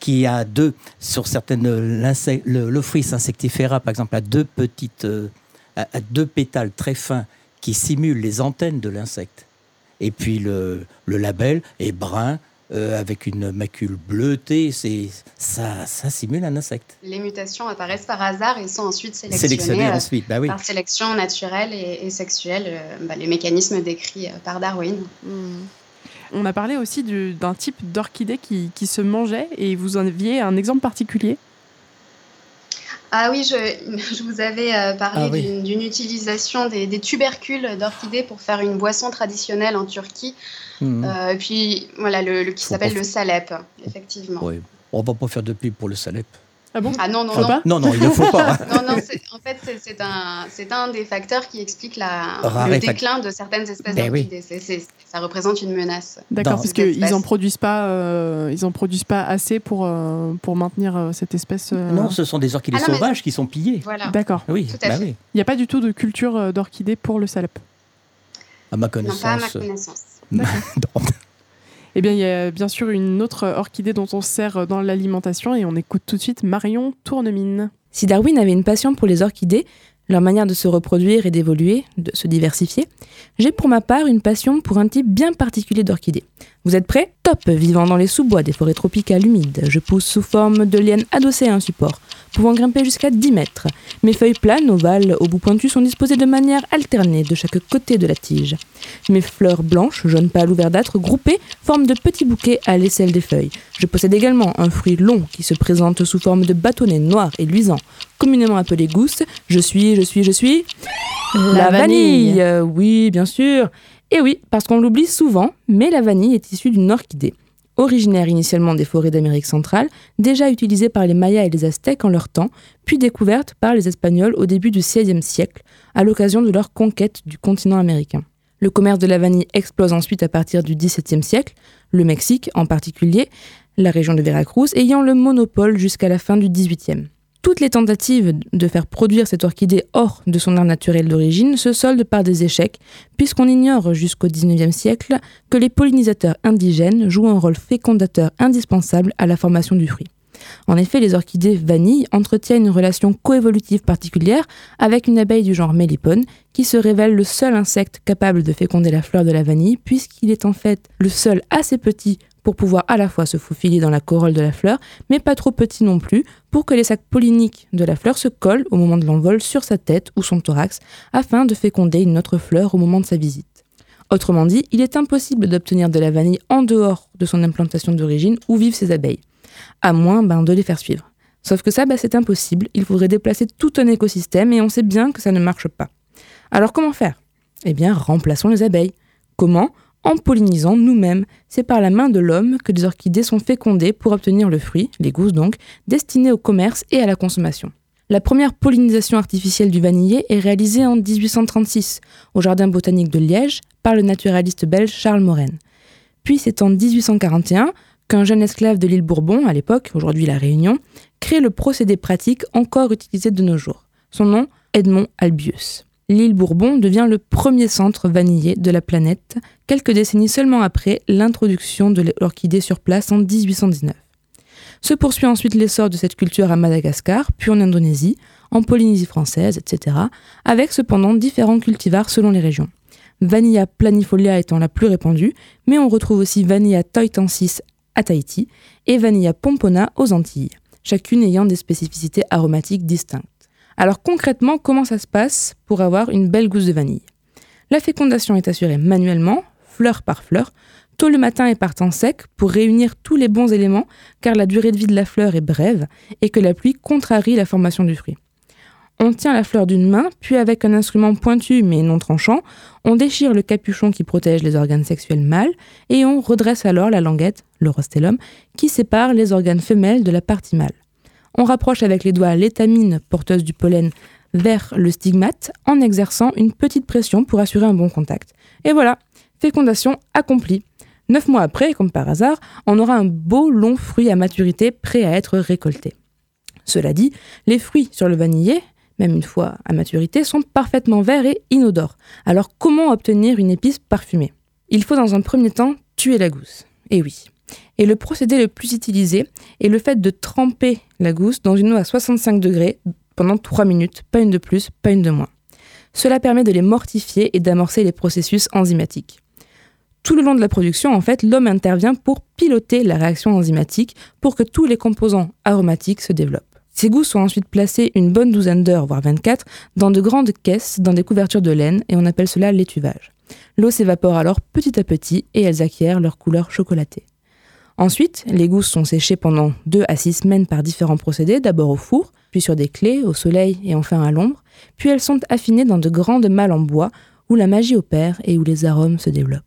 qui a deux, sur certaines, l'insecte- le, l'Ophrys insectifera, par exemple, a deux petites, euh, a, a deux pétales très fins qui simulent les antennes de l'insecte. Et puis le, le label est brun, euh, avec une macule bleutée, c'est, ça, ça simule un insecte. Les mutations apparaissent par hasard et sont ensuite sélectionnées, Sélectionné euh, ensuite, bah oui. par sélection naturelle et, et sexuelle, euh, bah, les mécanismes décrits euh, par Darwin. On a parlé aussi du- d'un type d'orchidée qui, qui se mangeait, et vous en aviez un exemple particulier? Ah oui, je, je vous avais euh, parlé Ah oui. d'une- utilisation des, des tubercules d'orchidées pour faire une boisson traditionnelle en Turquie. Mhm. Euh, puis voilà, le, le- qui s'appelle le salep, effectivement. Ouais. On va pas faire de pub pour le salep. Ah bon Ah non, non, Faut non. pas Non, non, il ne faut pas. Non, non, en fait, c'est- un, c'est un des facteurs qui explique la, le déclin de certaines espèces Ben oui. d'orchidées. Ça représente une menace. D'accord, parce qu'ils espèce. en produisent pas, euh, ils en produisent pas assez pour euh, pour maintenir euh, cette espèce. euh, Non, ce sont des orchidées Ah non, mais- sauvages qui sont pillées. Voilà. D'accord. Oui, Tout à bah fait. oui. Il n'y a pas du tout de culture euh, d'orchidée pour le salep. À ma Non, pas à ma connaissance. Eh bien, il y a bien sûr une autre orchidée dont on sert dans l'alimentation et on écoute tout de suite Marion Tournemine. Si Darwin avait une passion pour les orchidées, leur manière de se reproduire et d'évoluer, de se diversifier, j'ai pour ma part une passion pour un type bien particulier d'orchidées. Vous êtes prêts? Top Vivant dans les sous-bois des forêts tropicales humides, je pousse sous forme de lianes adossées à un support, pouvant grimper jusqu'à 10 mètres. Mes feuilles planes, ovales, au bout pointu sont disposées de manière alternée de chaque côté de la tige. Mes fleurs blanches, jaune pâle ou verdâtres, groupées, forment de petits bouquets à l'aisselle des feuilles. Je possède également un fruit long qui se présente sous forme de bâtonnet noir et luisant, communément appelé gousse. Je suis, je suis, je suis... La, vanille. Oui, bien sûr. Et oui, parce qu'on l'oublie souvent, mais la vanille est issue d'une orchidée. Originaire initialement des forêts d'Amérique centrale, déjà utilisée par les Mayas et les Aztèques en leur temps, puis découverte par les Espagnols au début du XVIe siècle, à l'occasion de leur conquête du continent américain. Le commerce de la vanille explose ensuite à partir du XVIIe siècle, le Mexique en particulier, la région de Veracruz ayant le monopole jusqu'à la fin du XVIIIe. Toutes les tentatives de faire produire cette orchidée hors de son aire naturelle d'origine se soldent par des échecs, puisqu'on ignore jusqu'au XIXe siècle que les pollinisateurs indigènes jouent un rôle fécondateur indispensable à la formation du fruit. En effet, les orchidées vanille entretiennent une relation coévolutive particulière avec une abeille du genre Mélipone, qui se révèle le seul insecte capable de féconder la fleur de la vanille, puisqu'il est en fait le seul assez petit pour pouvoir à la fois se faufiler dans la corolle de la fleur, mais pas trop petit non plus, pour que les sacs polliniques de la fleur se collent au moment de l'envol sur sa tête ou son thorax, afin de féconder une autre fleur au moment de sa visite. Autrement dit, il est impossible d'obtenir de la vanille en dehors de son implantation d'origine où vivent ces abeilles, à moins ben, de les faire suivre. Sauf que ça, ben, c'est impossible, il faudrait déplacer tout un écosystème et on sait bien que ça ne marche pas. Alors comment faire? Eh bien, remplaçons les abeilles. Comment? En pollinisant nous-mêmes. C'est par la main de l'homme que les orchidées sont fécondées pour obtenir le fruit, les gousses donc, destinées au commerce et à la consommation. La première pollinisation artificielle du vanillé est réalisée en 1836 au Jardin botanique de Liège par le naturaliste belge Charles Moren. Puis c'est en 1841 qu'un jeune esclave de l'île Bourbon, à l'époque, aujourd'hui la Réunion, crée le procédé pratique encore utilisé de nos jours. Son nom, Edmond Albius. L'île Bourbon devient le premier centre vanillé de la planète, quelques décennies seulement après l'introduction de l'orchidée sur place en 1819. Se poursuit ensuite l'essor de cette culture à Madagascar, puis en Indonésie, en Polynésie française, etc., avec cependant différents cultivars selon les régions. Vanilla planifolia étant la plus répandue, mais on retrouve aussi Vanilla toitensis à Tahiti et Vanilla pompona aux Antilles, chacune ayant des spécificités aromatiques distinctes. Alors concrètement, comment ça se passe pour avoir une belle gousse de vanille? La fécondation est assurée manuellement, fleur par fleur, tôt le matin et par temps sec pour réunir tous les bons éléments car la durée de vie de la fleur est brève et que la pluie contrarie la formation du fruit. On tient la fleur d'une main, puis avec un instrument pointu mais non tranchant, on déchire le capuchon qui protège les organes sexuels mâles et on redresse alors la languette, le rostellum, qui sépare les organes femelles de la partie mâle. On rapproche avec les doigts l'étamine porteuse du pollen vers le stigmate en exerçant une petite pression pour assurer un bon contact. Et voilà, fécondation accomplie. Neuf mois après, comme par hasard, on aura un beau long fruit à maturité prêt à être récolté. Cela dit, les fruits sur le vanillé, même une fois à maturité, sont parfaitement verts et inodores. Alors comment obtenir une épice parfumée? Il faut dans un premier temps tuer la gousse. Et oui. Et le procédé le plus utilisé est le fait de tremper la gousse dans une eau à 65 degrés pendant 3 minutes, pas une de plus, pas une de moins. Cela permet de les mortifier et d'amorcer les processus enzymatiques. Tout le long de la production, en fait, l'homme intervient pour piloter la réaction enzymatique pour que tous les composants aromatiques se développent. Ces gousses sont ensuite placées une bonne douzaine d'heures, voire 24, dans de grandes caisses, dans des couvertures de laine, et on appelle cela l'étuvage. L'eau s'évapore alors petit à petit et elles acquièrent leur couleur chocolatée. Ensuite, les gousses sont séchées pendant 2 à 6 semaines par différents procédés, d'abord au four, puis sur des clés, au soleil et enfin à l'ombre, puis elles sont affinées dans de grandes malles en bois où la magie opère et où les arômes se développent.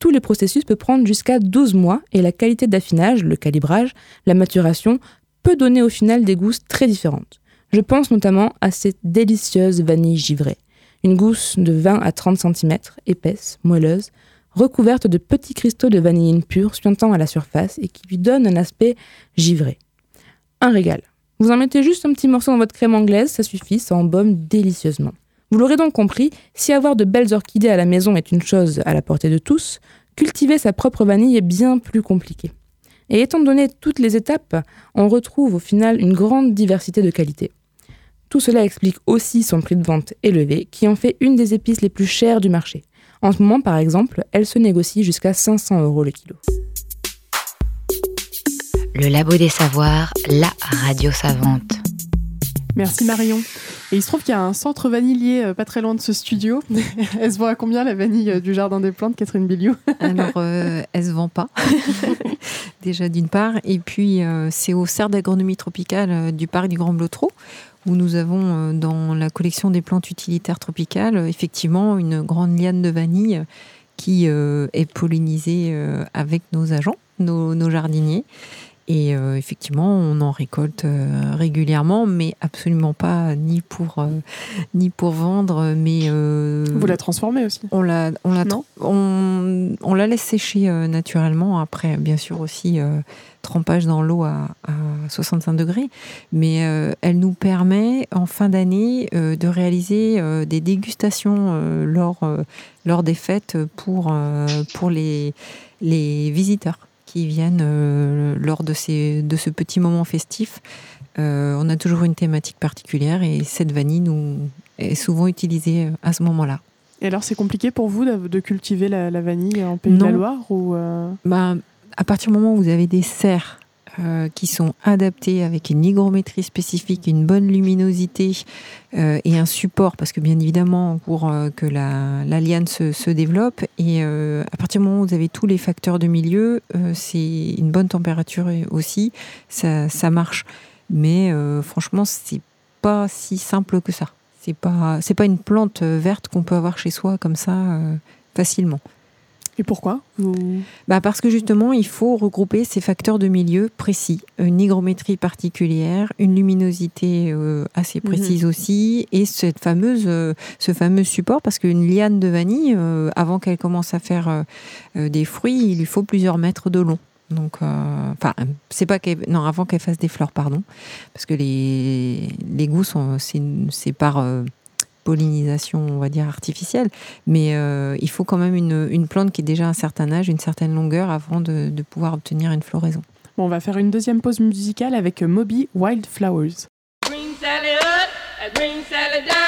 Tous les processus peuvent prendre jusqu'à 12 mois et la qualité d'affinage, le calibrage, la maturation peut donner au final des gousses très différentes. Je pense notamment à cette délicieuse vanille givrée, une gousse de 20 à 30 cm, épaisse, moelleuse, recouverte de petits cristaux de vanilline pure suintant à la surface et qui lui donne un aspect givré. Un régal. Vous en mettez juste un petit morceau dans votre crème anglaise, ça suffit, ça embaume délicieusement. Vous l'aurez donc compris, si avoir de belles orchidées à la maison est une chose à la portée de tous, cultiver sa propre vanille est bien plus compliqué. Et étant donné toutes les étapes, on retrouve au final une grande diversité de qualités. Tout cela explique aussi son prix de vente élevé, qui en fait une des épices les plus chères du marché. En ce moment, par exemple, elle se négocie jusqu'à 500 euros le kilo. Le Labo des Savoirs, la radio savante. Merci Marion. Et il se trouve qu'il y a un centre vanillier euh, pas très loin de ce studio. elle se vend à combien la vanille euh, du Jardin des Plantes, Catherine Billiou Alors, euh, elle se vend pas, déjà d'une part. Et puis, c'est au Cerf d'agronomie tropicale du Parc du Grand Blotreau, où nous avons dans la collection des plantes utilitaires tropicales, effectivement, une grande liane de vanille qui est pollinisée avec nos agents, nos jardiniers. Et euh, effectivement, on en récolte euh, régulièrement, mais absolument pas ni pour, euh, ni pour vendre. Mais, Vous la transformez aussi? On la, on la, on, on, la laisse sécher naturellement. Après, bien sûr, aussi trempage dans l'eau à, à, 65 degrés. Mais elle nous permet, en fin d'année, de réaliser des dégustations lors, lors des fêtes pour, pour les, les visiteurs qui viennent euh, lors de, ces, de ce petit moment festif. Euh, on a toujours une thématique particulière et cette vanille nous est souvent utilisée euh, à ce moment-là. Et alors, c'est compliqué pour vous de, cultiver la, vanille en Pays de la Loire ou bah, À partir du moment où vous avez des serres euh, qui sont adaptés avec une hygrométrie spécifique, une bonne luminosité euh, et un support, parce que bien évidemment, pour euh, que la, liane se, développe, et à partir du moment où vous avez tous les facteurs de milieu, c'est une bonne température aussi, ça, ça marche. Mais franchement, c'est pas si simple que ça. C'est pas, c'est pas une plante verte qu'on peut avoir chez soi comme ça facilement. Et pourquoi bah Parce que justement, il faut regrouper ces facteurs de milieu précis, une hygrométrie particulière, une luminosité euh, assez mhm. précise aussi, et cette fameuse, euh, ce fameux support, parce qu'une liane de vanille, euh, avant qu'elle commence à faire des fruits, il lui faut plusieurs mètres de long. Donc, enfin, c'est pas qu'elle, non, avant qu'elle fasse des fleurs, pardon, parce que les, les goûts sont, c'est par pollinisation, on va dire, artificielle. Mais euh, il faut quand même une, une, plante qui ait déjà un certain âge, une certaine longueur avant de, de pouvoir obtenir une floraison. Bon, on va faire une deuxième pause musicale avec Moby Wildflowers. Green Sally up, green Sally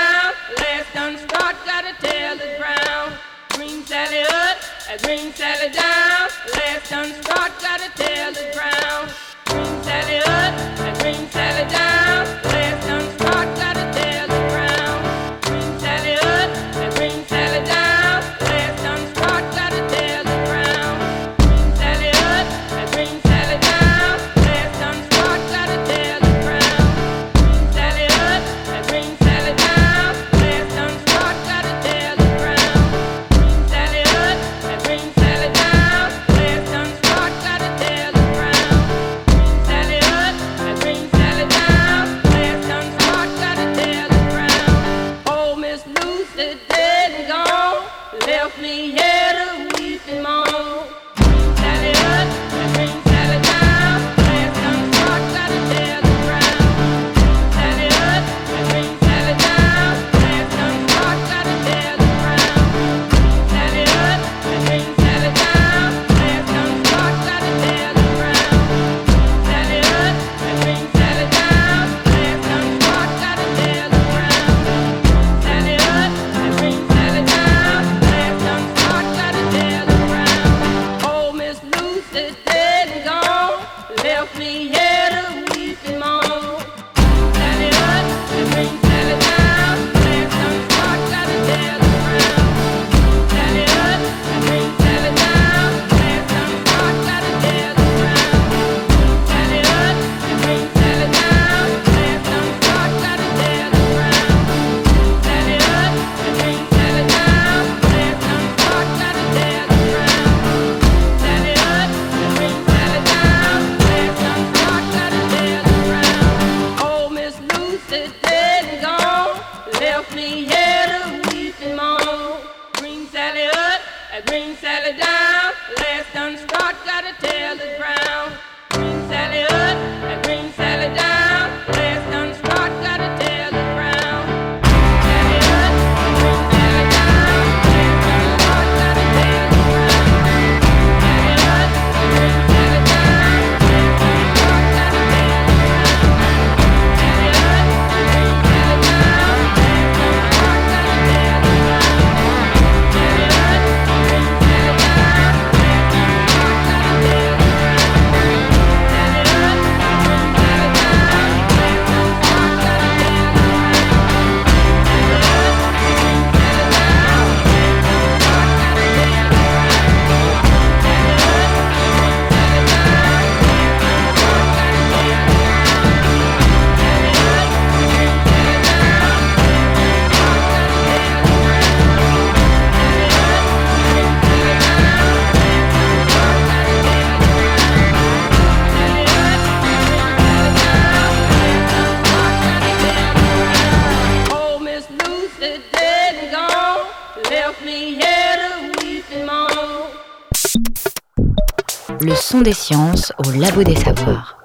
des sciences au Labo des Savoirs.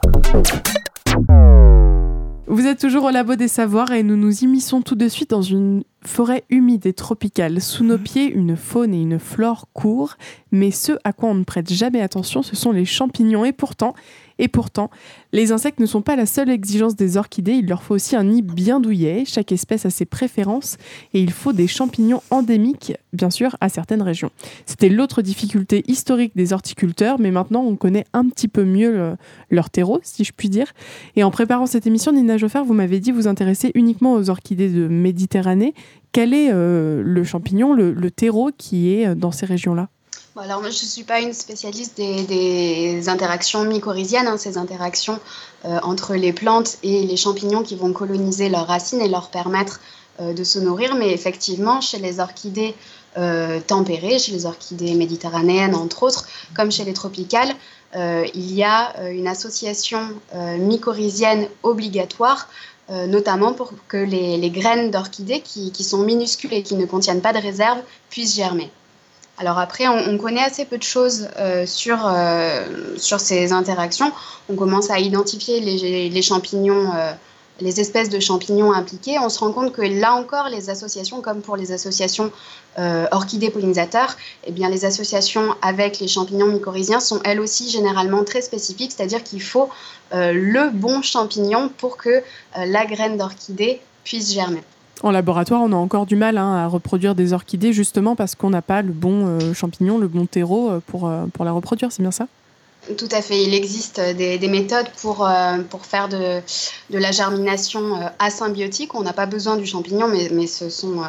Vous êtes toujours au Labo des Savoirs et nous nous immisçons tout de suite dans une forêt humide et tropicale. Sous nos pieds, une faune et une flore courent, mais ce à quoi on ne prête jamais attention, ce sont les champignons. Et pourtant, et pourtant, les insectes ne sont pas la seule exigence des orchidées, il leur faut aussi un nid bien douillet, chaque espèce a ses préférences et il faut des champignons endémiques, bien sûr, à certaines régions. C'était l'autre difficulté historique des horticulteurs, mais maintenant on connaît un petit peu mieux leur terreau, si je puis dire. Et en préparant cette émission, Nina Joffer, vous m'avez dit vous intéresser uniquement aux orchidées de Méditerranée. Quel est euh, le champignon, le terreau qui est dans ces régions-là? Alors, je ne suis pas une spécialiste des, interactions mycorhiziennes, hein, ces interactions euh, entre les plantes et les champignons qui vont coloniser leurs racines et leur permettre euh, de se nourrir. Mais effectivement, chez les orchidées euh, tempérées, chez les orchidées méditerranéennes entre autres, comme chez les tropicales, il y a une association mycorhizienne obligatoire notamment pour que les, graines d'orchidées qui, qui, sont minuscules et qui ne contiennent pas de réserve puissent germer. Alors après, on, connaît assez peu de choses euh, sur, euh, sur ces interactions. On commence à identifier les, champignons, euh, les espèces de champignons impliquées. On se rend compte que là encore, les associations, comme pour les associations orchidées pollinisateurs, eh bien, les associations avec les champignons mycorhiziens sont elles aussi généralement très spécifiques, c'est-à-dire qu'il faut le bon champignon pour que la graine d'orchidée puisse germer. En laboratoire, on a encore du mal hein, à reproduire des orchidées justement parce qu'on n'a pas le bon euh, champignon, le bon terreau euh, pour, euh, pour la reproduire, c'est bien ça? Tout à fait. Il existe des, méthodes pour, pour faire de, de, la germination asymbiotique. On n'a pas besoin du champignon, mais, mais ce sont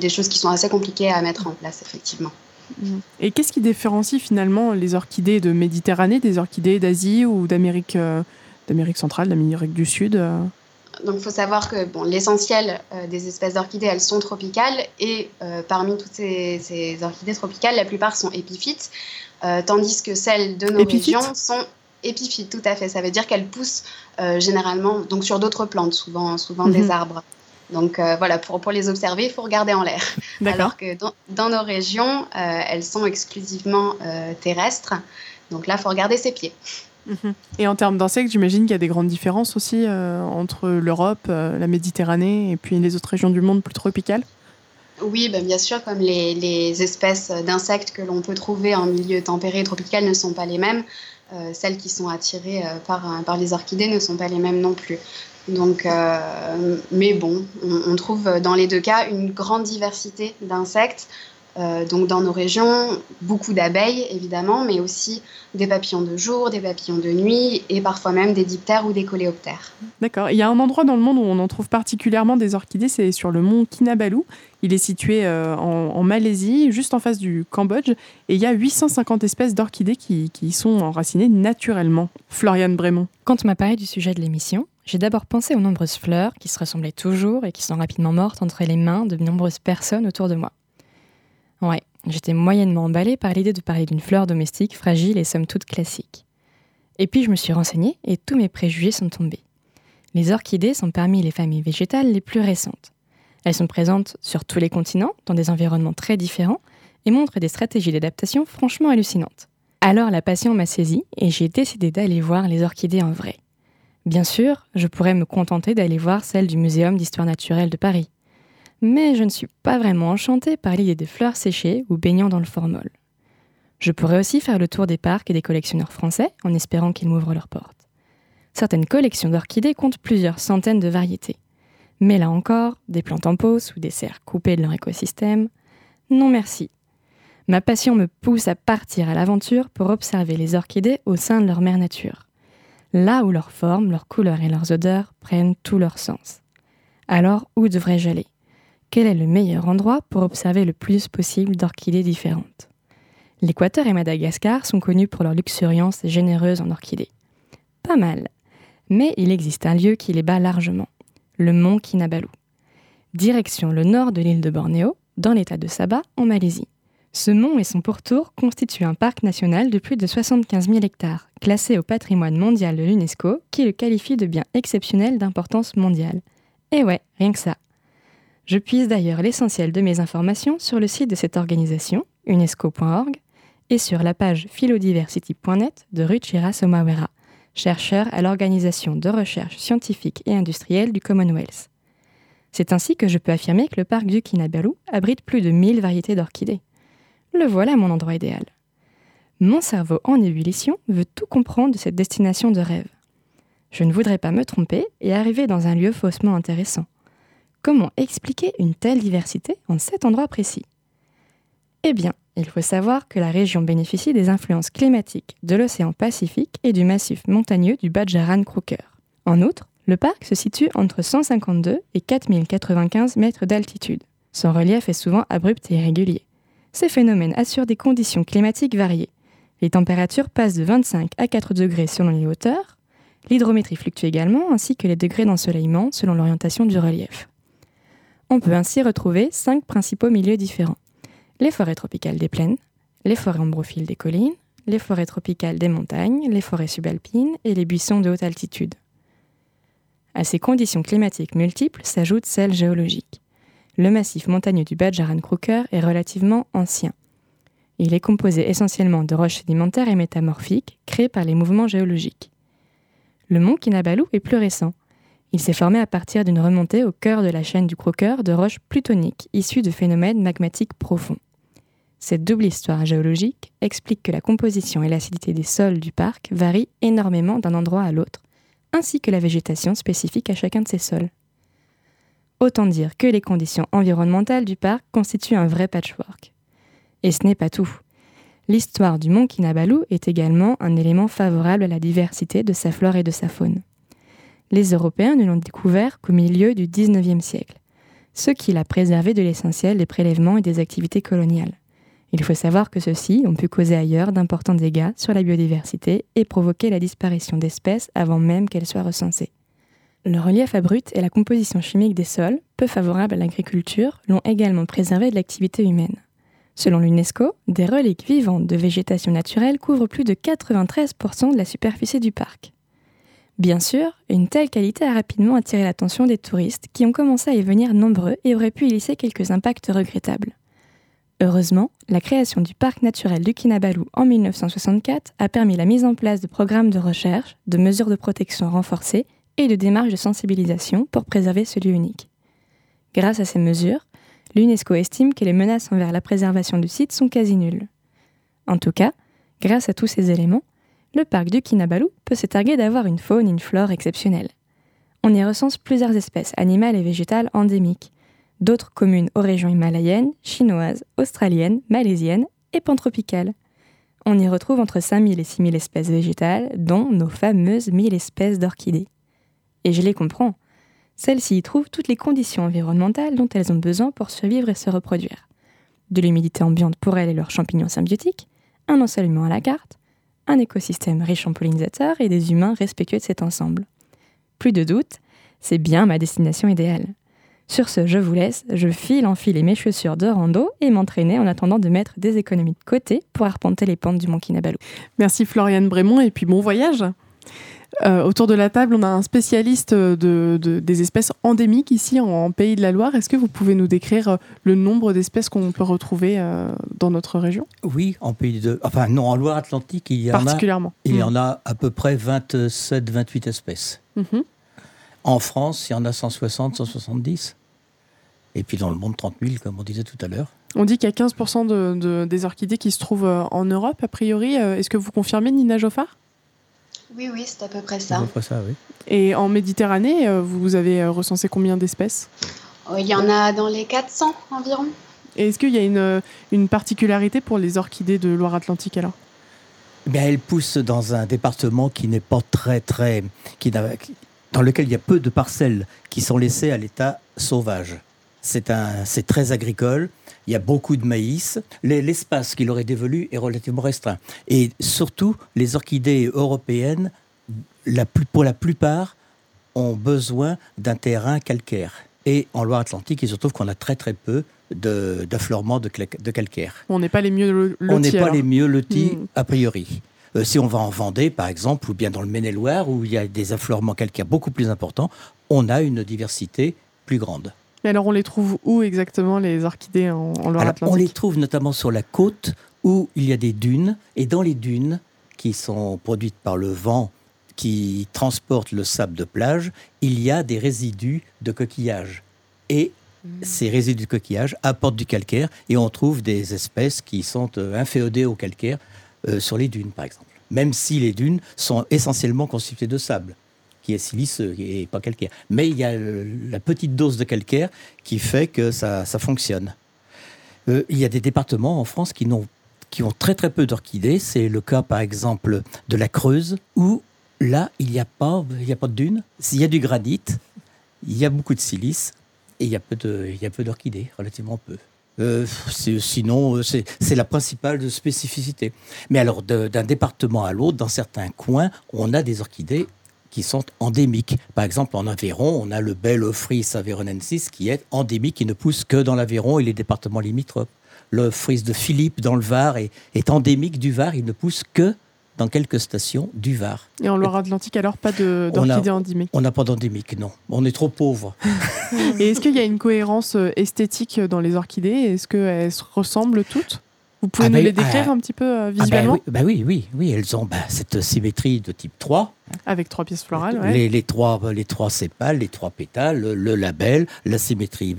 des choses qui sont assez compliquées à mettre en place, effectivement. Mmh. Et qu'est-ce qui différencie finalement les orchidées de Méditerranée des orchidées d'Asie ou d'Amérique d'Amérique centrale, d'Amérique du Sud donc, il faut savoir que bon, l'essentiel euh, des espèces d'orchidées, elles sont tropicales. Et euh, parmi toutes ces, orchidées tropicales, la plupart sont épiphytes. Euh, tandis que celles de nos régions sont épiphytes, tout à fait. Ça veut dire qu'elles poussent généralement donc sur d'autres plantes, souvent, souvent des mhm. arbres. Donc voilà, pour, pour les observer, il faut regarder en l'air. Alors que dans, dans nos régions, elles sont exclusivement terrestres. Donc là, il faut regarder ses pieds. Mhm. Et en termes d'insectes, j'imagine qu'il y a des grandes différences aussi euh, entre l'Europe, euh, la Méditerranée et puis les autres régions du monde plus tropicales oui, ben, bien sûr, comme les, espèces d'insectes que l'on peut trouver en milieu tempéré et tropical ne sont pas les mêmes, euh, celles qui sont attirées par, par les orchidées ne sont pas les mêmes non plus. Donc, mais bon, on, trouve dans les deux cas une grande diversité d'insectes euh, donc dans nos régions, beaucoup d'abeilles évidemment, mais aussi des papillons de jour, des papillons de nuit et parfois même des diptères ou des coléoptères. D'accord. Il y a un endroit dans le monde où on en trouve particulièrement des orchidées, c'est sur le mont Kinabalu. Il est situé euh, en, Malaisie, juste en face du Cambodge, et il y a 850 espèces d'orchidées qui, qui y sont enracinées naturellement. Floriane Brémont. Quand on m'a parlé du sujet de l'émission, j'ai d'abord pensé aux nombreuses fleurs qui se ressemblaient toujours et qui sont rapidement mortes entre les mains de nombreuses personnes autour de moi. Ouais, j'étais moyennement emballée par l'idée de parler d'une fleur domestique fragile et somme toute classique. Et puis je me suis renseignée et tous mes préjugés sont tombés. Les orchidées sont parmi les familles végétales les plus récentes. Elles sont présentes sur tous les continents, dans des environnements très différents, et montrent des stratégies d'adaptation franchement hallucinantes. Alors la passion m'a saisie et j'ai décidé d'aller voir les orchidées en vrai. Bien sûr, je pourrais me contenter d'aller voir celles du Muséum d'histoire naturelle de Paris mais je ne suis pas vraiment enchantée par l'idée des fleurs séchées ou baignant dans le formol. Je pourrais aussi faire le tour des parcs et des collectionneurs français en espérant qu'ils m'ouvrent leurs portes. Certaines collections d'orchidées comptent plusieurs centaines de variétés. Mais là encore, des plantes en pose ou des serres coupées de leur écosystème? Non merci. Ma passion me pousse à partir à l'aventure pour observer les orchidées au sein de leur mère nature. Là où leurs formes, leurs couleurs et leurs odeurs prennent tout leur sens. Alors, où devrais-je aller? Quel est le meilleur endroit pour observer le plus possible d'orchidées différentes L'Équateur et Madagascar sont connus pour leur luxuriance généreuse en orchidées. Pas mal. Mais il existe un lieu qui les bat largement, le mont Kinabalu. Direction le nord de l'île de Bornéo, dans l'état de Sabah, en Malaisie. Ce mont et son pourtour constituent un parc national de plus de 75 000 hectares, classé au patrimoine mondial de l'UNESCO, qui le qualifie de bien exceptionnel d'importance mondiale. Et ouais, rien que ça. Je puise d'ailleurs l'essentiel de mes informations sur le site de cette organisation, unesco.org, et sur la page philodiversity.net de Ruchira Somawera, chercheur à l'Organisation de recherche scientifique et industrielle du Commonwealth. C'est ainsi que je peux affirmer que le parc du Kinabalu abrite plus de 1000 variétés d'orchidées. Le voilà mon endroit idéal. Mon cerveau en ébullition veut tout comprendre de cette destination de rêve. Je ne voudrais pas me tromper et arriver dans un lieu faussement intéressant. Comment expliquer une telle diversité en cet endroit précis Eh bien, il faut savoir que la région bénéficie des influences climatiques de l'océan Pacifique et du massif montagneux du Badjaran Crooker. En outre, le parc se situe entre 152 et 4095 mètres d'altitude. Son relief est souvent abrupt et irrégulier. Ces phénomènes assurent des conditions climatiques variées. Les températures passent de 25 à 4 degrés selon les hauteurs. L'hydrométrie fluctue également, ainsi que les degrés d'ensoleillement selon l'orientation du relief. On peut ainsi retrouver cinq principaux milieux différents. Les forêts tropicales des plaines, les forêts ombrophiles des collines, les forêts tropicales des montagnes, les forêts subalpines et les buissons de haute altitude. À ces conditions climatiques multiples s'ajoutent celles géologiques. Le massif montagneux du Badjaran Crooker est relativement ancien. Il est composé essentiellement de roches sédimentaires et métamorphiques créées par les mouvements géologiques. Le mont Kinabalu est plus récent, il s'est formé à partir d'une remontée au cœur de la chaîne du Croqueur de roches plutoniques issues de phénomènes magmatiques profonds. Cette double histoire géologique explique que la composition et l'acidité des sols du parc varient énormément d'un endroit à l'autre, ainsi que la végétation spécifique à chacun de ces sols. Autant dire que les conditions environnementales du parc constituent un vrai patchwork. Et ce n'est pas tout. L'histoire du mont Kinabalu est également un élément favorable à la diversité de sa flore et de sa faune les Européens ne l'ont découvert qu'au milieu du XIXe siècle, ce qui l'a préservé de l'essentiel des prélèvements et des activités coloniales. Il faut savoir que ceux-ci ont pu causer ailleurs d'importants dégâts sur la biodiversité et provoquer la disparition d'espèces avant même qu'elles soient recensées. Le relief abrupt et la composition chimique des sols, peu favorables à l'agriculture, l'ont également préservé de l'activité humaine. Selon l'UNESCO, des reliques vivantes de végétation naturelle couvrent plus de 93% de la superficie du parc. Bien sûr, une telle qualité a rapidement attiré l'attention des touristes qui ont commencé à y venir nombreux et auraient pu y laisser quelques impacts regrettables. Heureusement, la création du parc naturel du Kinabalu en 1964 a permis la mise en place de programmes de recherche, de mesures de protection renforcées et de démarches de sensibilisation pour préserver ce lieu unique. Grâce à ces mesures, l'UNESCO estime que les menaces envers la préservation du site sont quasi nulles. En tout cas, grâce à tous ces éléments, le parc du Kinabalu peut se targuer d'avoir une faune et une flore exceptionnelles. On y recense plusieurs espèces animales et végétales endémiques, d'autres communes aux régions himalayennes, chinoises, australiennes, malaisiennes et pantropicales. On y retrouve entre 5000 et 6000 espèces végétales, dont nos fameuses 1000 espèces d'orchidées. Et je les comprends. Celles-ci y trouvent toutes les conditions environnementales dont elles ont besoin pour survivre et se reproduire. De l'humidité ambiante pour elles et leurs champignons symbiotiques, un ensoleillement à la carte, un écosystème riche en pollinisateurs et des humains respectueux de cet ensemble. Plus de doute, c'est bien ma destination idéale. Sur ce, je vous laisse, je file enfiler mes chaussures de rando et m'entraîner en attendant de mettre des économies de côté pour arpenter les pentes du Mont Kinabalu. Merci Floriane Brémond et puis bon voyage. Euh, autour de la table, on a un spécialiste de, des espèces endémiques ici en, Pays de la Loire. Est-ce que vous pouvez nous décrire euh, le nombre d'espèces qu'on peut retrouver euh, dans notre région? Oui, en Pays de... Enfin non, en Loire-Atlantique, il y en Particulièrement. a... Il y en mm. a à peu près 27-28 espèces. Mm-hmm. En France, il y en a 160, 170. Et puis dans le monde, 30 000, comme on disait tout à l'heure. On dit qu'il y a 15% de, des orchidées qui se trouvent euh, en Europe, a priori. Euh, est-ce que vous confirmez, Nina Joffard? Oui, oui, c'est à peu près ça. ça, oui. Et en Méditerranée, euh, vous avez recensé combien d'espèces? Oh, Il y en a dans les 400 environ. Et est-ce qu'il y a une, une particularité pour les orchidées de Loire-Atlantique alors? Eh Elles poussent dans un département qui n'est pas très, très. Qui, dans lequel il y a peu de parcelles qui sont laissées à l'état sauvage. C'est très agricole. Il y a beaucoup de maïs. L'espace qu'il aurait dévolu est relativement restreint. Et surtout, les orchidées européennes, pour la plupart, ont besoin d'un terrain calcaire. Et en Loire-Atlantique, il se trouve qu'on a très très peu d'affleurements de, de, calcaire. On n'est pas les mieux lotis. On n'est pas les mieux lotis, hmm. a priori. Euh, si on va en Vendée, par exemple, ou bien dans le Maine-et-Loire, où il y a des affleurements calcaires beaucoup plus importants, on a une diversité plus grande. Mais alors, on les trouve où exactement, les orchidées en, Loire-Atlantique? On les trouve notamment sur la côte, où il y a des dunes, et dans les dunes, qui sont produites par le vent qui transporte le sable de plage, il y a des résidus de coquillages. Et mmh. ces résidus de coquillages apportent du calcaire, et on trouve des espèces qui sont euh, inféodées au calcaire, euh, sur les dunes, par exemple. Même si les dunes sont essentiellement constituées de sable, qui est siliceux et pas calcaire. Mais il y a la petite dose de calcaire qui fait que ça, fonctionne. Euh, il y a des départements en France qui, ont, qui ont très très peu d'orchidées. C'est le cas, par exemple, de la Creuse, où là, il n'y a, pas, il a pas de dunes. Il y a du granit, il y a beaucoup de silice, et il y a peu d'orchidées, relativement peu. Euh, sinon, euh, c'est la principale spécificité. Mais alors, d'un département à l'autre, dans certains coins, on a des orchidées qui sont endémiques. Par exemple, en Aveyron, on a le bel Ophrys aveyronnensis qui est endémique, qui ne pousse que dans l'Aveyron et les départements limitrophes. Le fris de Philippe dans le Var est, est endémique du Var, il ne pousse que dans quelques stations du Var. Et en Loire-Atlantique, alors, pas d'orchidées endémiques On n'a pas d'endémique, non. On est trop pauvre. Et est-ce qu'il y a une cohérence euh, esthétique dans les orchidées? Est-ce qu'elles se ressemblent toutes? Vous pouvez ah nous ben, les décrire ah, un petit peu euh, ah ben visuellement bah oui, oui, oui, elles ont bah, cette symétrie de type 3. Avec trois pièces florales, les, les, trois, les trois sépales, les trois pétales, le label, la symétrie.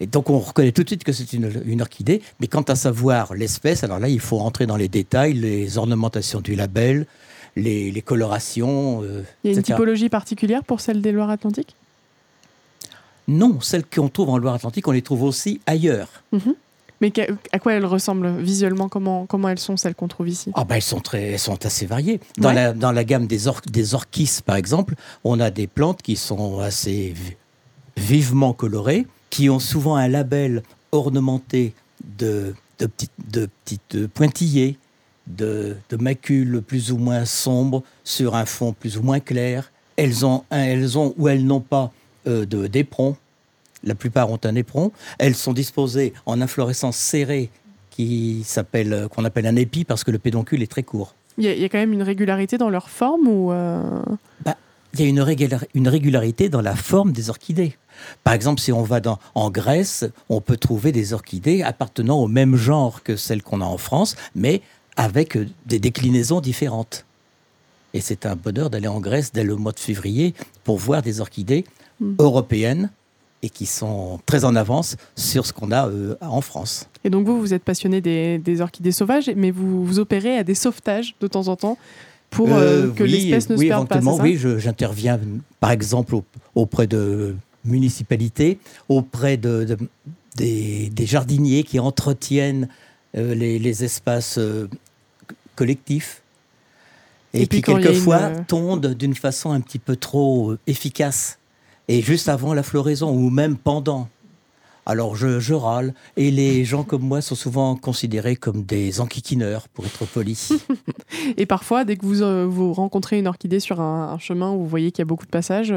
Et donc on reconnaît tout de suite que c'est une, orchidée. Mais quant à savoir l'espèce, alors là, il faut entrer dans les détails, les ornementations du label, les, colorations. Euh, il y a une typologie particulière pour celle des Loire-Atlantique Non, celles qu'on trouve en Loire-Atlantique, on les trouve aussi ailleurs. Mhm. Mais à quoi elles ressemblent visuellement? Comment, comment elles sont, celles qu'on trouve ici? Ah bah elles, sont très, elles sont assez variées. Dans, la, dans la gamme des, or, des orchis, par exemple, on a des plantes qui sont assez vivement colorées qui ont souvent un label ornementé de, de, petites, de petites pointillés, de, de, macules plus ou moins sombres sur un fond plus ou moins clair. Elles ont, elles ont ou elles n'ont pas euh, d'éperon. La plupart ont un éperon. Elles sont disposées en inflorescence serrée qui s'appelle, qu'on appelle un épi parce que le pédoncule est très court. Il y, a, quand même une régularité dans leur forme ou euh bah, il y a une, une régularité dans la forme des orchidées. Par exemple, si on va dans, en Grèce, on peut trouver des orchidées appartenant au même genre que celles qu'on a en France, mais avec euh, des déclinaisons différentes. Et c'est un bonheur d'aller en Grèce dès le mois de février pour voir des orchidées mm. européennes et qui sont très en avance sur ce qu'on a euh, en France. Et donc vous, vous êtes passionné des, orchidées sauvages, mais vous, vous opérez à des sauvetages de temps en temps pour euh, que l'espèce ne se perde pas. oui, j'interviens par exemple auprès de municipalités, auprès de, des, jardiniers qui entretiennent euh, les, espaces euh, collectifs et, qui quelquefois tondent d'une façon un petit peu trop euh, efficace. Et juste avant la floraison ou même pendant. Alors je, râle et les gens comme moi sont souvent considérés comme des enquiquineurs, pour être poli. et parfois, dès que vous, vous rencontrez une orchidée sur un, chemin où vous voyez qu'il y a beaucoup de passages,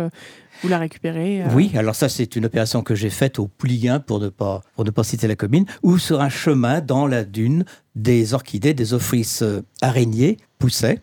vous la récupérez euh Oui, alors ça c'est une opération que j'ai faite au Pouliguen, pour ne, pas, pour ne pas citer la commune, ou sur un chemin dans la dune, des orchidées, des euh, araignées poussaient.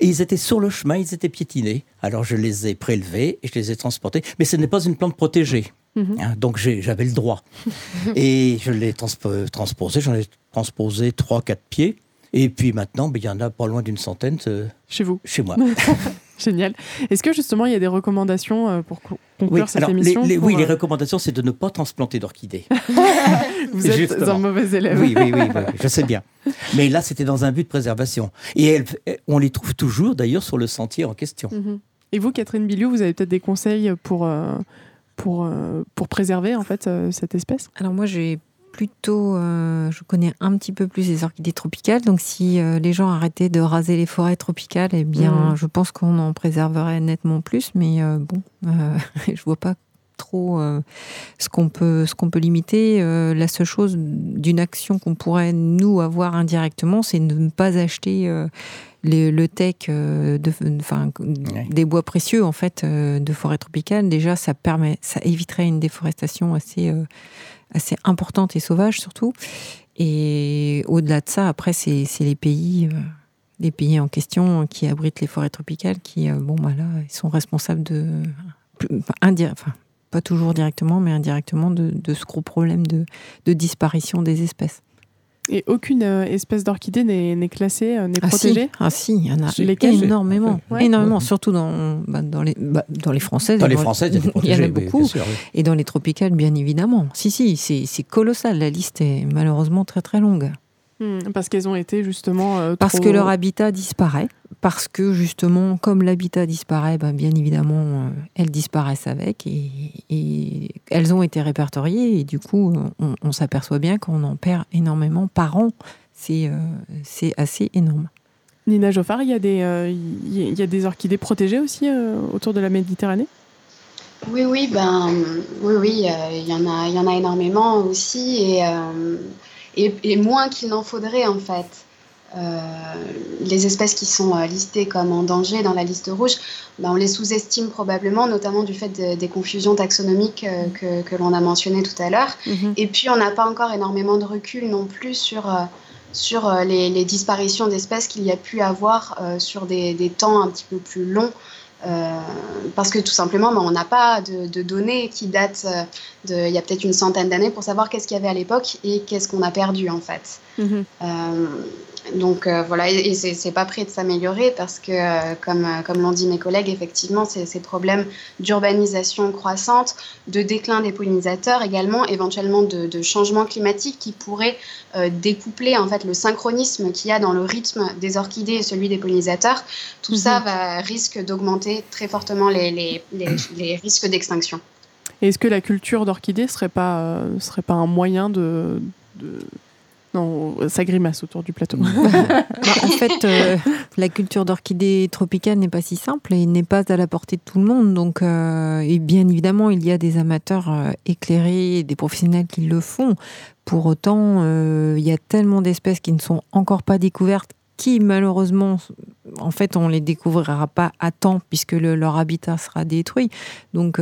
Et ils étaient sur le chemin, ils étaient piétinés. Alors je les ai prélevés et je les ai transportés. Mais ce n'est pas une plante protégée. Mhm. Hein, donc j'avais le droit. et je l'ai transposé, j'en ai transposé 3-4 pieds. Et puis maintenant, ben, il y en a pas loin d'une centaine. Euh, chez vous Chez moi. Génial. Est-ce que justement il y a des recommandations euh, pour conclure cette émission Oui, les euh, recommandations, c'est de ne pas transplanter d'orchidées. Vous êtes un mauvais élève. Oui, oui, oui, je sais bien. Mais là, c'était dans un but de préservation. Et on les trouve toujours d'ailleurs sur le sentier en question. Mhm. Et vous, Catherine Billiou, vous avez peut-être des conseils pour, pour, pour préserver en fait cette espèce? Alors moi, j'ai plutôt, euh, je connais un petit peu plus les orchidées tropicales. Donc, si euh, les gens arrêtaient de raser les forêts tropicales, eh bien, mm. je pense qu'on en préserverait nettement plus. Mais euh, bon, je vois pas trop ce qu'on peut, ce qu'on peut limiter. la seule chose d'une action qu'on pourrait nous avoir indirectement, c'est de ne pas acheter le tech de, des bois précieux en fait de forêts tropicales. Déjà, ça permet, ça éviterait une déforestation assez assez importante et sauvage surtout. Et au-delà de ça, après, c'est les pays, euh, les pays en question qui abritent les forêts tropicales qui, euh, bon, bah là, ils sont responsables de. Enfin, pas toujours directement, mais indirectement, de, de ce gros problème de, de disparition des espèces. Et aucune euh, espèce d'orchidée n'est classée, euh, n'est ah protégée Ah si, il y en a énormément. Énormément, surtout dans, bah, dans, les, bah, dans les françaises. Dans les françaises, il y en a beaucoup. Et dans les tropicales, bien évidemment. Si, si, c'est colossal. La liste est malheureusement très très longue. Hmm, parce qu'elles ont été justement. Euh, parce que leur habitat disparaît. Parce que justement, comme l'habitat disparaît, ben, bien évidemment, euh, elles disparaissent avec. Et, elles ont été répertoriées. Et du coup, on, s'aperçoit bien qu'on en perd énormément par an. C'est euh, assez énorme. Nina Joffard, il y, a des, il y a des orchidées protégées aussi autour de la Méditerranée? Oui, oui, ben, oui, oui, il y, en a, il y en a énormément aussi. Et et, moins qu'il n'en faudrait en fait. Euh, les espèces qui sont euh, listées comme en danger dans la liste rouge, ben, on les sous-estime probablement, notamment du fait des confusions taxonomiques euh, que, l'on a mentionnées tout à l'heure. Mhm. Et puis, on n'a pas encore énormément de recul non plus sur, sur les, disparitions d'espèces qu'il y a pu avoir sur des, des, temps un petit peu plus longs. Euh, parce que tout simplement, ben, on n'a pas de, données qui datent euh, de, il y a peut-être une centaine d'années pour savoir qu'est-ce qu'il y avait à l'époque et qu'est-ce qu'on a perdu en fait. Mhm. Euh, donc euh, voilà, et, c'est pas prêt de s'améliorer parce que, euh, comme, euh, comme l'ont dit mes collègues, effectivement, ces, ces problèmes d'urbanisation croissante, de déclin des pollinisateurs également, éventuellement de, de changement climatique qui pourraient découpler en fait le synchronisme qu'il y a dans le rythme des orchidées et celui des pollinisateurs, tout ça mhm. va, risque d'augmenter très fortement les, les, les, risques d'extinction. Est-ce que la culture d'orchidées serait pas, serait pas un moyen de, de non, ça grimace autour du plateau. Bah, en fait, euh, la culture d'orchidées tropicales n'est pas si simple et n'est pas à la portée de tout le monde. Donc, euh, et bien évidemment, il y a des amateurs euh, éclairés, des professionnels qui le font. Pour autant, il y a tellement d'espèces qui ne sont encore pas découvertes, qui malheureusement, en fait, on les découvrira pas à temps puisque leur habitat sera détruit. Donc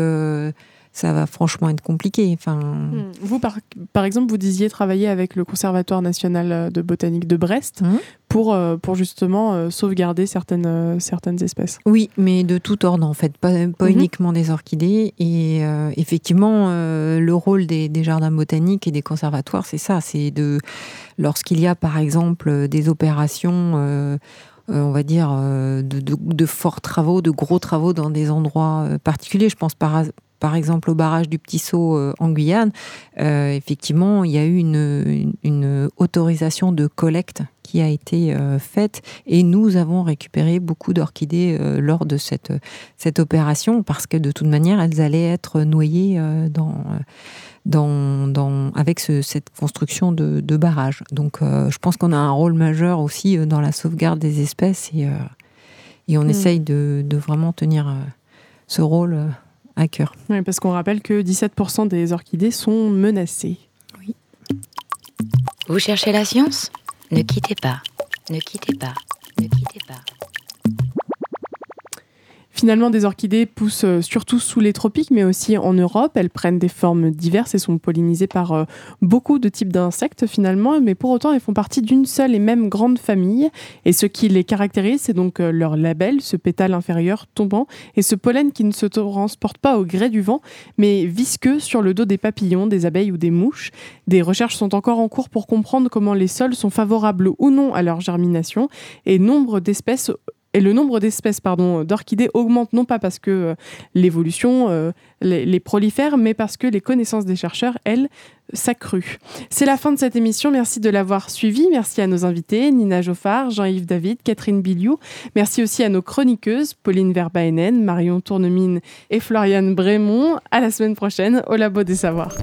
ça va franchement être compliqué. Enfin... Hmm. Vous, par, par, exemple, vous disiez travailler avec le Conservatoire national de botanique de Brest mmh. pour, euh, pour justement euh, sauvegarder certaines, euh, certaines espèces. Oui, mais de tout ordre en fait, pas, pas mmh. uniquement des orchidées. Et effectivement, le rôle des, des, jardins botaniques et des conservatoires, c'est ça, c'est de lorsqu'il y a par exemple des opérations on va dire, de, de, de, forts travaux, de gros travaux dans des endroits particuliers. Je pense par, par exemple au barrage du Petit Saut euh, en Guyane, euh, effectivement, il y a eu une, autorisation de collecte qui a été euh, faite et nous avons récupéré beaucoup d'orchidées lors de cette, cette opération parce que de toute manière, elles allaient être noyées dans, dans, avec cette construction de, barrage. Donc je pense qu'on a un rôle majeur aussi dans la sauvegarde des espèces et, et on mm. essaye de, de, vraiment tenir ce rôle à cœur. Oui, parce qu'on rappelle que 17% des orchidées sont menacées. Oui. Vous cherchez la science? Ne quittez pas, ne quittez pas, ne quittez pas. Finalement, des orchidées poussent euh, surtout sous les tropiques, mais aussi en Europe. Elles prennent des formes diverses et sont pollinisées par euh, beaucoup de types d'insectes finalement, mais pour autant, elles font partie d'une seule et même grande famille. Et ce qui les caractérise, c'est donc euh, leur label, ce pétale inférieur tombant, et ce pollen qui ne se transporte pas au gré du vent, mais visqueux sur le dos des papillons, des abeilles ou des mouches. Des recherches sont encore en cours pour comprendre comment les sols sont favorables ou non à leur germination, et nombre d'espèces et le nombre d'espèces d'orchidées augmente non pas parce que euh, l'évolution euh, les, prolifère, mais parce que les connaissances des chercheurs, elles, s'accruent. C'est la fin de cette émission. Merci de l'avoir suivi. Merci à nos invités, Nina Joffard, Jean-Yves David, Catherine Biliou. Merci aussi à nos chroniqueuses, Pauline Verbaenen, Marion Tournemine et Floriane Brémond. À la semaine prochaine au Labo des Savoirs.